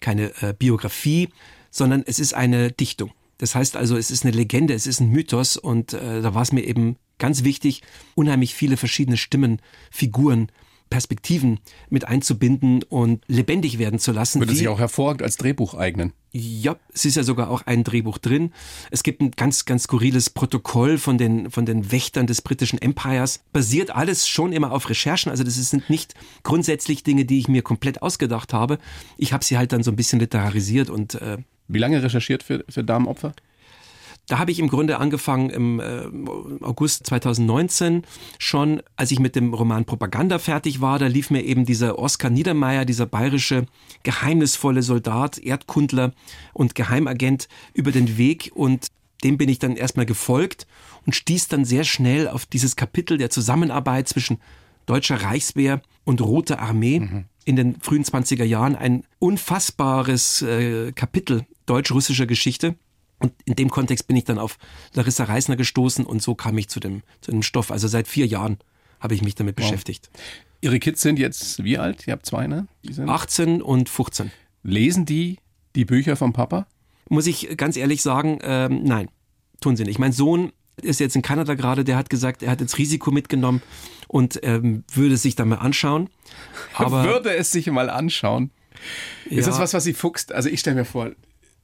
keine äh, Biografie, sondern es ist eine Dichtung. Das heißt also, es ist eine Legende, es ist ein Mythos und äh, da war es mir eben ganz wichtig, unheimlich viele verschiedene Stimmen, Figuren, Perspektiven mit einzubinden und lebendig werden zu lassen. Würde sich auch hervorragend als Drehbuch eignen. ja, es ist ja sogar auch ein Drehbuch drin. Es gibt ein ganz, ganz skurriles Protokoll von den, von den Wächtern des britischen Empires. Basiert alles schon immer auf Recherchen. Also das sind nicht grundsätzlich Dinge, die ich mir komplett ausgedacht habe. Ich habe sie halt dann so ein bisschen literarisiert und äh, Wie lange recherchiert für, für Damenopfer? Da habe ich im Grunde angefangen im äh, August 2019 schon, als ich mit dem Roman Propaganda fertig war. Da lief mir eben dieser Oskar Niedermeyer, dieser bayerische geheimnisvolle Soldat, Erdkundler und Geheimagent über den Weg und dem bin ich dann erstmal gefolgt und stieß dann sehr schnell auf dieses Kapitel der Zusammenarbeit zwischen deutscher Reichswehr und Rote Armee in den frühen 20er Jahren. Ein unfassbares äh, Kapitel deutsch-russischer Geschichte. Und in dem Kontext bin ich dann auf Larissa Reisner gestoßen und so kam ich zu dem, zu dem Stoff. Also seit vier Jahren habe ich mich damit beschäftigt. Ihre Kids sind jetzt wie alt? Ihr habt zwei, ne? Die sind 18 und 15. Lesen die die Bücher vom Papa? Muss ich ganz ehrlich sagen, ähm, nein, tun sie nicht. Mein Sohn ist jetzt in Kanada gerade, der hat gesagt, er hat jetzt Risiko mitgenommen und ähm, würde sich da mal anschauen. Aber würde es sich mal anschauen. Ja. Ist das was, was sie fuchst? Also ich stelle mir vor,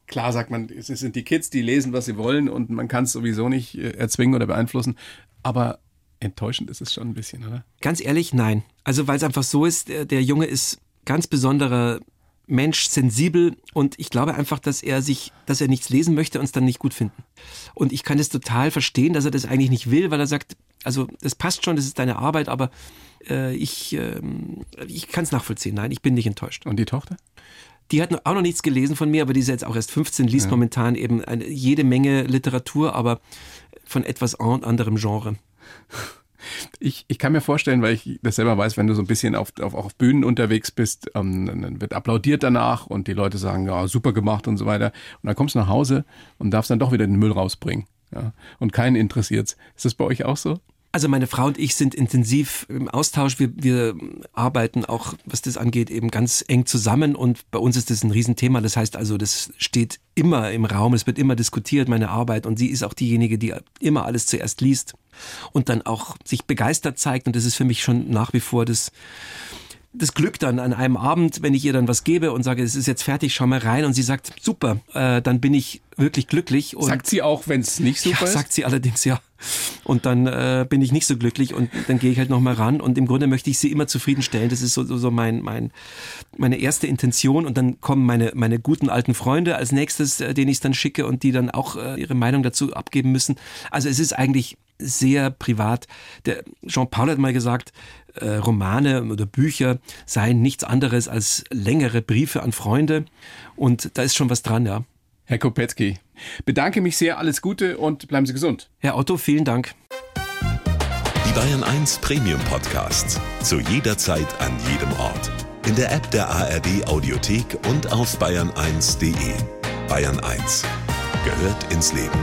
klar sagt man, es sind die Kids, die lesen, was sie wollen und man kann es sowieso nicht äh, erzwingen oder beeinflussen. Aber enttäuschend ist es schon ein bisschen, oder? Ganz ehrlich, nein. Also weil es einfach so ist, der, der Junge ist ganz besonderer Mensch, sensibel und ich glaube einfach, dass er sich, dass er nichts lesen möchte und es dann nicht gut finden. Und ich kann es total verstehen, dass er das eigentlich nicht will, weil er sagt, also das passt schon, das ist deine Arbeit, aber äh, ich, äh, ich kann es nachvollziehen. Nein, ich bin nicht enttäuscht. Und die Tochter? Die hat auch noch nichts gelesen von mir, aber die ist jetzt auch erst 15, liest ja. momentan eben eine, jede Menge Literatur, aber von etwas anderem Genre. Ich, ich kann mir vorstellen, weil ich das selber weiß, wenn du so ein bisschen auf, auf, auf Bühnen unterwegs bist, ähm, dann wird applaudiert danach und die Leute sagen, ja, super gemacht und so weiter. Und dann kommst du nach Hause und darfst dann doch wieder den Müll rausbringen. Ja, und keinen interessiert's. Ist das bei euch auch so? Also meine Frau und ich sind intensiv im Austausch. Wir, wir arbeiten auch, was das angeht, eben ganz eng zusammen und bei uns ist das ein Riesenthema. Das heißt also, das steht immer im Raum, es wird immer diskutiert, meine Arbeit und sie ist auch diejenige, die immer alles zuerst liest und dann auch sich begeistert zeigt. Und das ist für mich schon nach wie vor das, das Glück dann an einem Abend, wenn ich ihr dann was gebe und sage, es ist jetzt fertig, schau mal rein und sie sagt, super, äh, dann bin ich wirklich glücklich. Und sagt sie auch, wenn es nicht super ja, ist? sagt sie allerdings ja. Und dann äh, bin ich nicht so glücklich und dann gehe ich halt nochmal ran und im Grunde möchte ich sie immer zufriedenstellen. Das ist so, so, so mein, mein, meine erste Intention und dann kommen meine, meine guten alten Freunde als nächstes, äh, denen ich es dann schicke und die dann auch äh, ihre Meinung dazu abgeben müssen. Also es ist eigentlich sehr privat. Der Jean-Paul hat mal gesagt, äh, Romane oder Bücher seien nichts anderes als längere Briefe an Freunde. Und da ist schon was dran, ja. Herr Kopetzky, bedanke mich sehr, alles Gute und bleiben Sie gesund. Herr Otto, vielen Dank. Die Bayern 1 Premium Podcasts. Zu jeder Zeit, an jedem Ort. In der App der ARD Audiothek und auf bayern1.de. Bayern 1 gehört ins Leben.